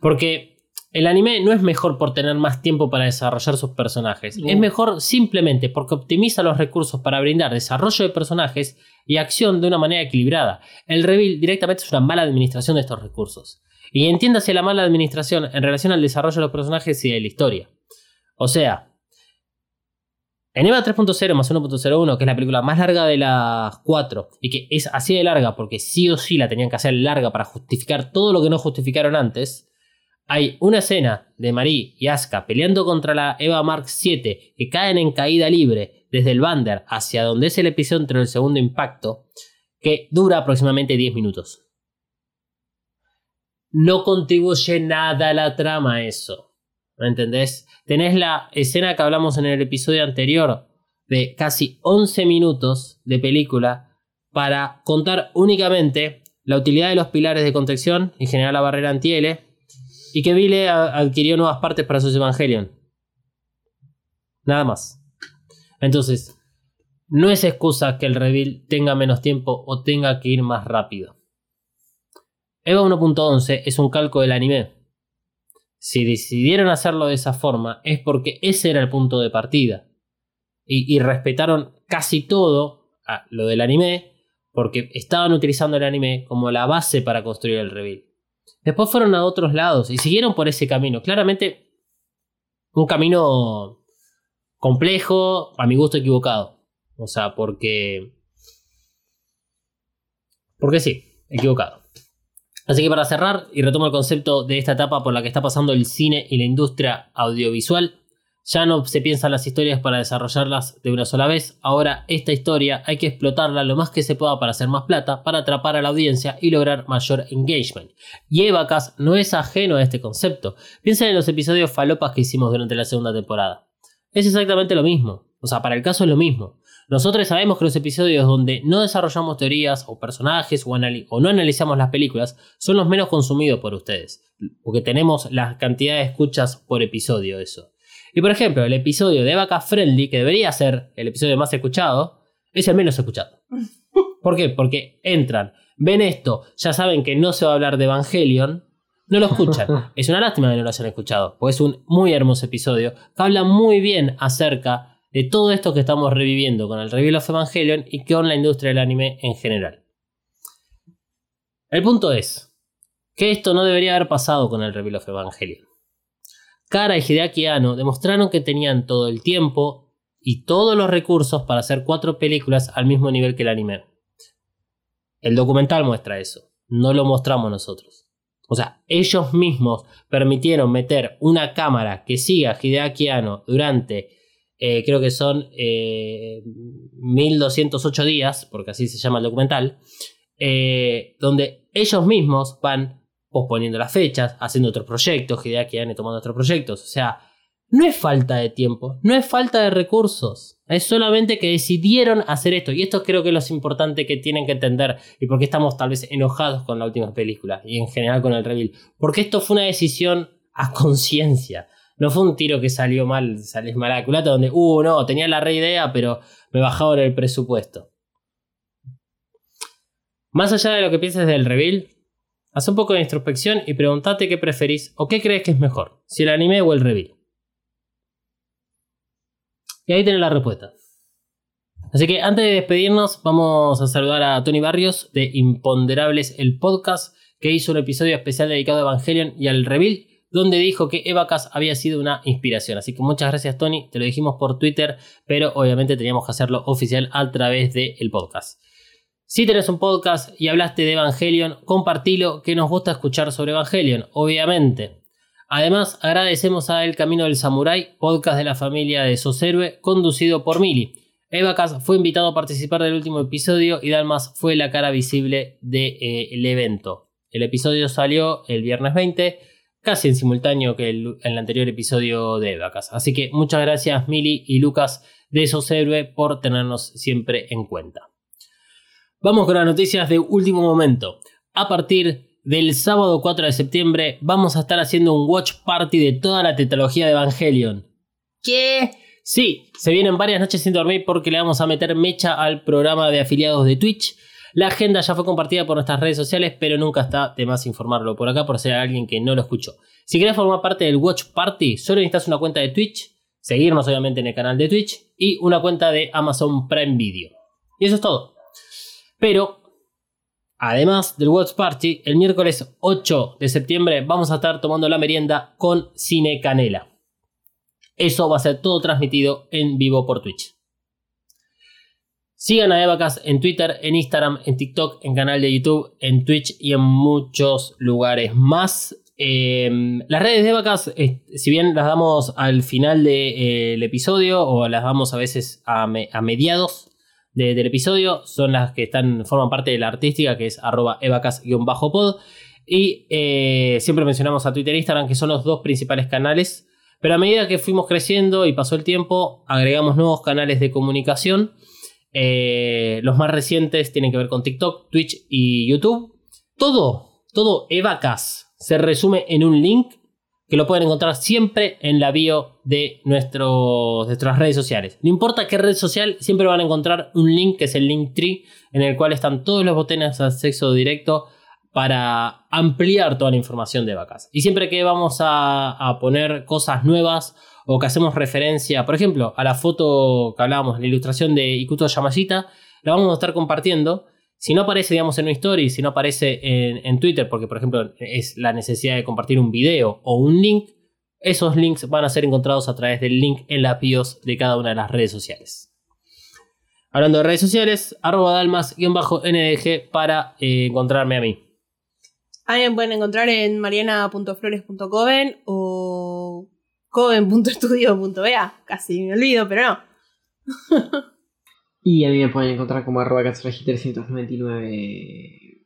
Porque el anime no es mejor por tener más tiempo para desarrollar sus personajes, es mejor simplemente porque optimiza los recursos para brindar desarrollo de personajes y acción de una manera equilibrada. El reveal directamente es una mala administración de estos recursos. Y entiéndase la mala administración en relación al desarrollo de los personajes y de la historia. O sea, en EVA 3.0 más 1.01, que es la película más larga de las 4, y que es así de larga porque sí o sí la tenían que hacer larga para justificar todo lo que no justificaron antes, hay una escena de Marie y Asuka peleando contra la Eva Mark 7 que caen en caída libre desde el Bander hacia donde es el epicentro del segundo impacto, que dura aproximadamente 10 minutos no contribuye nada a la trama eso. ¿Me entendés? Tenés la escena que hablamos en el episodio anterior de casi 11 minutos de película para contar únicamente la utilidad de los pilares de contención y generar la barrera anti-L y que Vile adquirió nuevas partes para sus Evangelion. Nada más. Entonces, no es excusa que el reveal tenga menos tiempo o tenga que ir más rápido. EVA 1.11 es un calco del anime. Si decidieron hacerlo de esa forma es porque ese era el punto de partida. Y, respetaron casi todo lo del anime porque estaban utilizando el anime como la base para construir el reveal. Después fueron a otros lados y siguieron por ese camino. Claramente un camino complejo, a mi gusto equivocado. O sea, porque... Porque sí, equivocado. Así que para cerrar, y retomo el concepto de esta etapa por la que está pasando el cine y la industria audiovisual, ya no se piensan las historias para desarrollarlas de una sola vez, ahora esta historia hay que explotarla lo más que se pueda para hacer más plata, para atrapar a la audiencia y lograr mayor engagement. Y Evacas no es ajeno a este concepto. Piensen en los episodios falopas que hicimos durante la segunda temporada. Es exactamente lo mismo. O sea, para el caso es lo mismo. Nosotros sabemos que los episodios donde no desarrollamos teorías o personajes o, no analizamos las películas son los menos consumidos por ustedes, porque tenemos la cantidad de escuchas por episodio eso. Y por ejemplo, el episodio de Vaca Friendly, que debería ser el episodio más escuchado, es el menos escuchado. ¿Por qué? Porque entran, ven esto, ya saben que no se va a hablar de Evangelion, no lo escuchan. es una lástima que no lo hayan escuchado, porque es un muy hermoso episodio que habla muy bien acerca de todo esto que estamos reviviendo con el Reveal of Evangelion y con la industria del anime en general. El punto es que esto no debería haber pasado con el Reveal of Evangelion. Kara y Hideaki Anno demostraron que tenían todo el tiempo y todos los recursos para hacer cuatro películas al mismo nivel que el anime. El documental muestra eso, no lo mostramos nosotros. O sea, ellos mismos permitieron meter una cámara que siga a Hideaki Anno durante, eh, creo que son eh, 1208 días, porque así se llama el documental, eh, donde ellos mismos van posponiendo las fechas, haciendo otros proyectos, Hideaki Anno tomando otros proyectos. O sea, no es falta de tiempo, no es falta de recursos. Es solamente que decidieron hacer esto. Y esto creo que es lo importante que tienen que entender. Y por qué estamos tal vez enojados con la última película. Y en general con el reveal. Porque esto fue una decisión a conciencia. No fue un tiro que salió mal, salís mal culata, donde, uh, no, tenía la re idea, pero me bajaron el presupuesto. Más allá de lo que pienses del reveal, haz un poco de introspección y pregúntate qué preferís o qué crees que es mejor, si el anime o el reveal. Y ahí tenés la respuesta. Así que antes de despedirnos, vamos a saludar a Tony Barrios de Imponderables, el podcast, que hizo un episodio especial dedicado a Evangelion y al reveal, donde dijo que Evacas había sido una inspiración. Así que muchas gracias, Tony. Te lo dijimos por Twitter, pero obviamente teníamos que hacerlo oficial a través del podcast. Si tenés un podcast y hablaste de Evangelion, compartilo, que nos gusta escuchar sobre Evangelion, obviamente. Además, agradecemos a El Camino del Samurái, podcast de la familia de Soshéroe, conducido por Mili. Evacas fue invitado a participar del último episodio y Dalmas fue la cara visible del evento. El episodio salió el viernes 20, casi en simultáneo que el, el anterior episodio de Evacas. Así que muchas gracias Mili y Lucas de Soshéroe por tenernos siempre en cuenta. Vamos con las noticias de último momento. A partir del sábado 4 de septiembre vamos a estar haciendo un watch party de toda la tetralogía de Evangelion. ¿Qué? Sí, se vienen varias noches sin dormir porque le vamos a meter mecha al programa de afiliados de Twitch. La agenda ya fue compartida por nuestras redes sociales, pero nunca está de más informarlo por acá por ser alguien que no lo escuchó. Si querés formar parte del Watch Party, solo necesitas una cuenta de Twitch, seguirnos obviamente en el canal de Twitch y una cuenta de Amazon Prime Video. Y eso es todo. Pero, además del Watch Party, el miércoles 8 de septiembre vamos a estar tomando la merienda con Cine Canela. Eso va a ser todo transmitido en vivo por Twitch. Sigan a Evacas en Twitter, en Instagram, en TikTok, en canal de YouTube, en Twitch y en muchos lugares más. Eh, las redes de Evacas, eh, si bien las damos al final del episodio o las damos a veces a, me- a mediados de- del episodio, son las que forman parte de la artística, que es arroba evacas-pod. Y eh, siempre mencionamos a Twitter e Instagram, que son los dos principales canales. Pero a medida que fuimos creciendo y pasó el tiempo, agregamos nuevos canales de comunicación. Eh, los más recientes tienen que ver con TikTok, Twitch y YouTube. Todo, todo Evacas se resume en un link que lo pueden encontrar siempre en la bio de nuestros, nuestras redes sociales. No importa qué red social, siempre van a encontrar un link que es el Linktree, en el cual están todos los botones de acceso directo para ampliar toda la información de vacas. Y siempre que vamos a poner cosas nuevas o que hacemos referencia, por ejemplo, a la foto que hablábamos, la ilustración de Ikuto Yamashita, la vamos a estar compartiendo. Si no aparece, digamos, en una story, si no aparece en, Twitter, porque, por ejemplo, es la necesidad de compartir un video o un link, esos links van a ser encontrados a través del link en la bios de cada una de las redes sociales. Hablando de redes sociales, arroba dalmas-ndg para eh, encontrarme a mí. A me pueden encontrar en mariana.flores.coven o coven.estudio.bea. Casi me olvido, pero no. Y a mí me pueden encontrar como arroba catstragi399.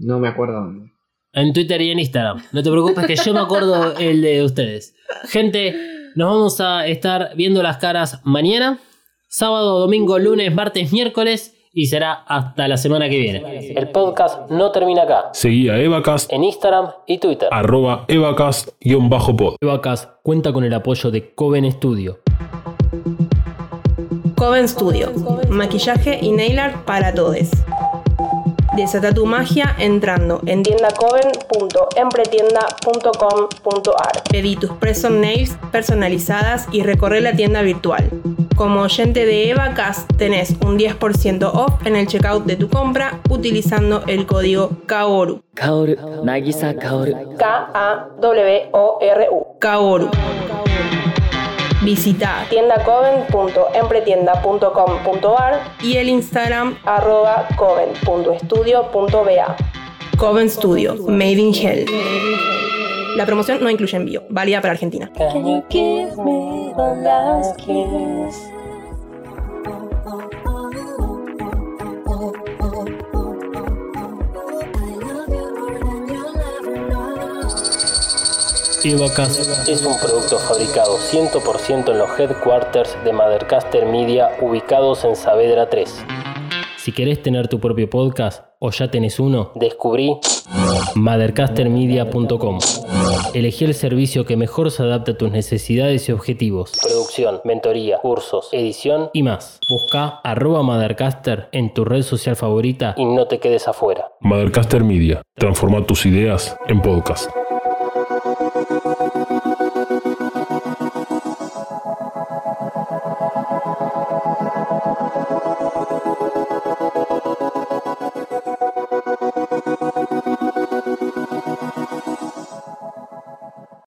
No me acuerdo dónde. En Twitter y en Instagram. No te preocupes que yo me acuerdo el de ustedes. Gente, nos vamos a estar viendo las caras mañana. sábado, domingo, lunes, martes, miércoles y será hasta la semana que viene. El podcast no termina acá. Seguí a Evacast, En Instagram y Twitter. arroba Evacast-pod. Evacast cuenta con el apoyo de Coven Studio. Coven Studio. Maquillaje y nail art para todos. Desata tu magia entrando en tiendacoven.empretienda.com.ar. Pedí tus press nails personalizadas y recorre la tienda virtual como oyente de EvaCast tenés un 10% off en el checkout de tu compra utilizando el código Kaoru. Kaoru, Nagisa Kaoru. K-A-W-O-R-U. Kaoru. Visita tiendacoven.empretienda.com.ar y el Instagram arroba coven.studio.ba. Coven Studio, Made in Hell. La promoción no incluye envío, válida para Argentina. Evacast es un producto fabricado 100% en los headquarters de Mothercaster Media ubicados en Saavedra 3. Si querés tener tu propio podcast o ya tenés uno, descubrí mothercastermedia.com. Elegí el servicio que mejor se adapta a tus necesidades y objetivos. Producción, mentoría, cursos, edición y más. Busca arroba Mothercaster en tu red social favorita y no te quedes afuera. Mothercaster Media. Transforma tus ideas en podcast.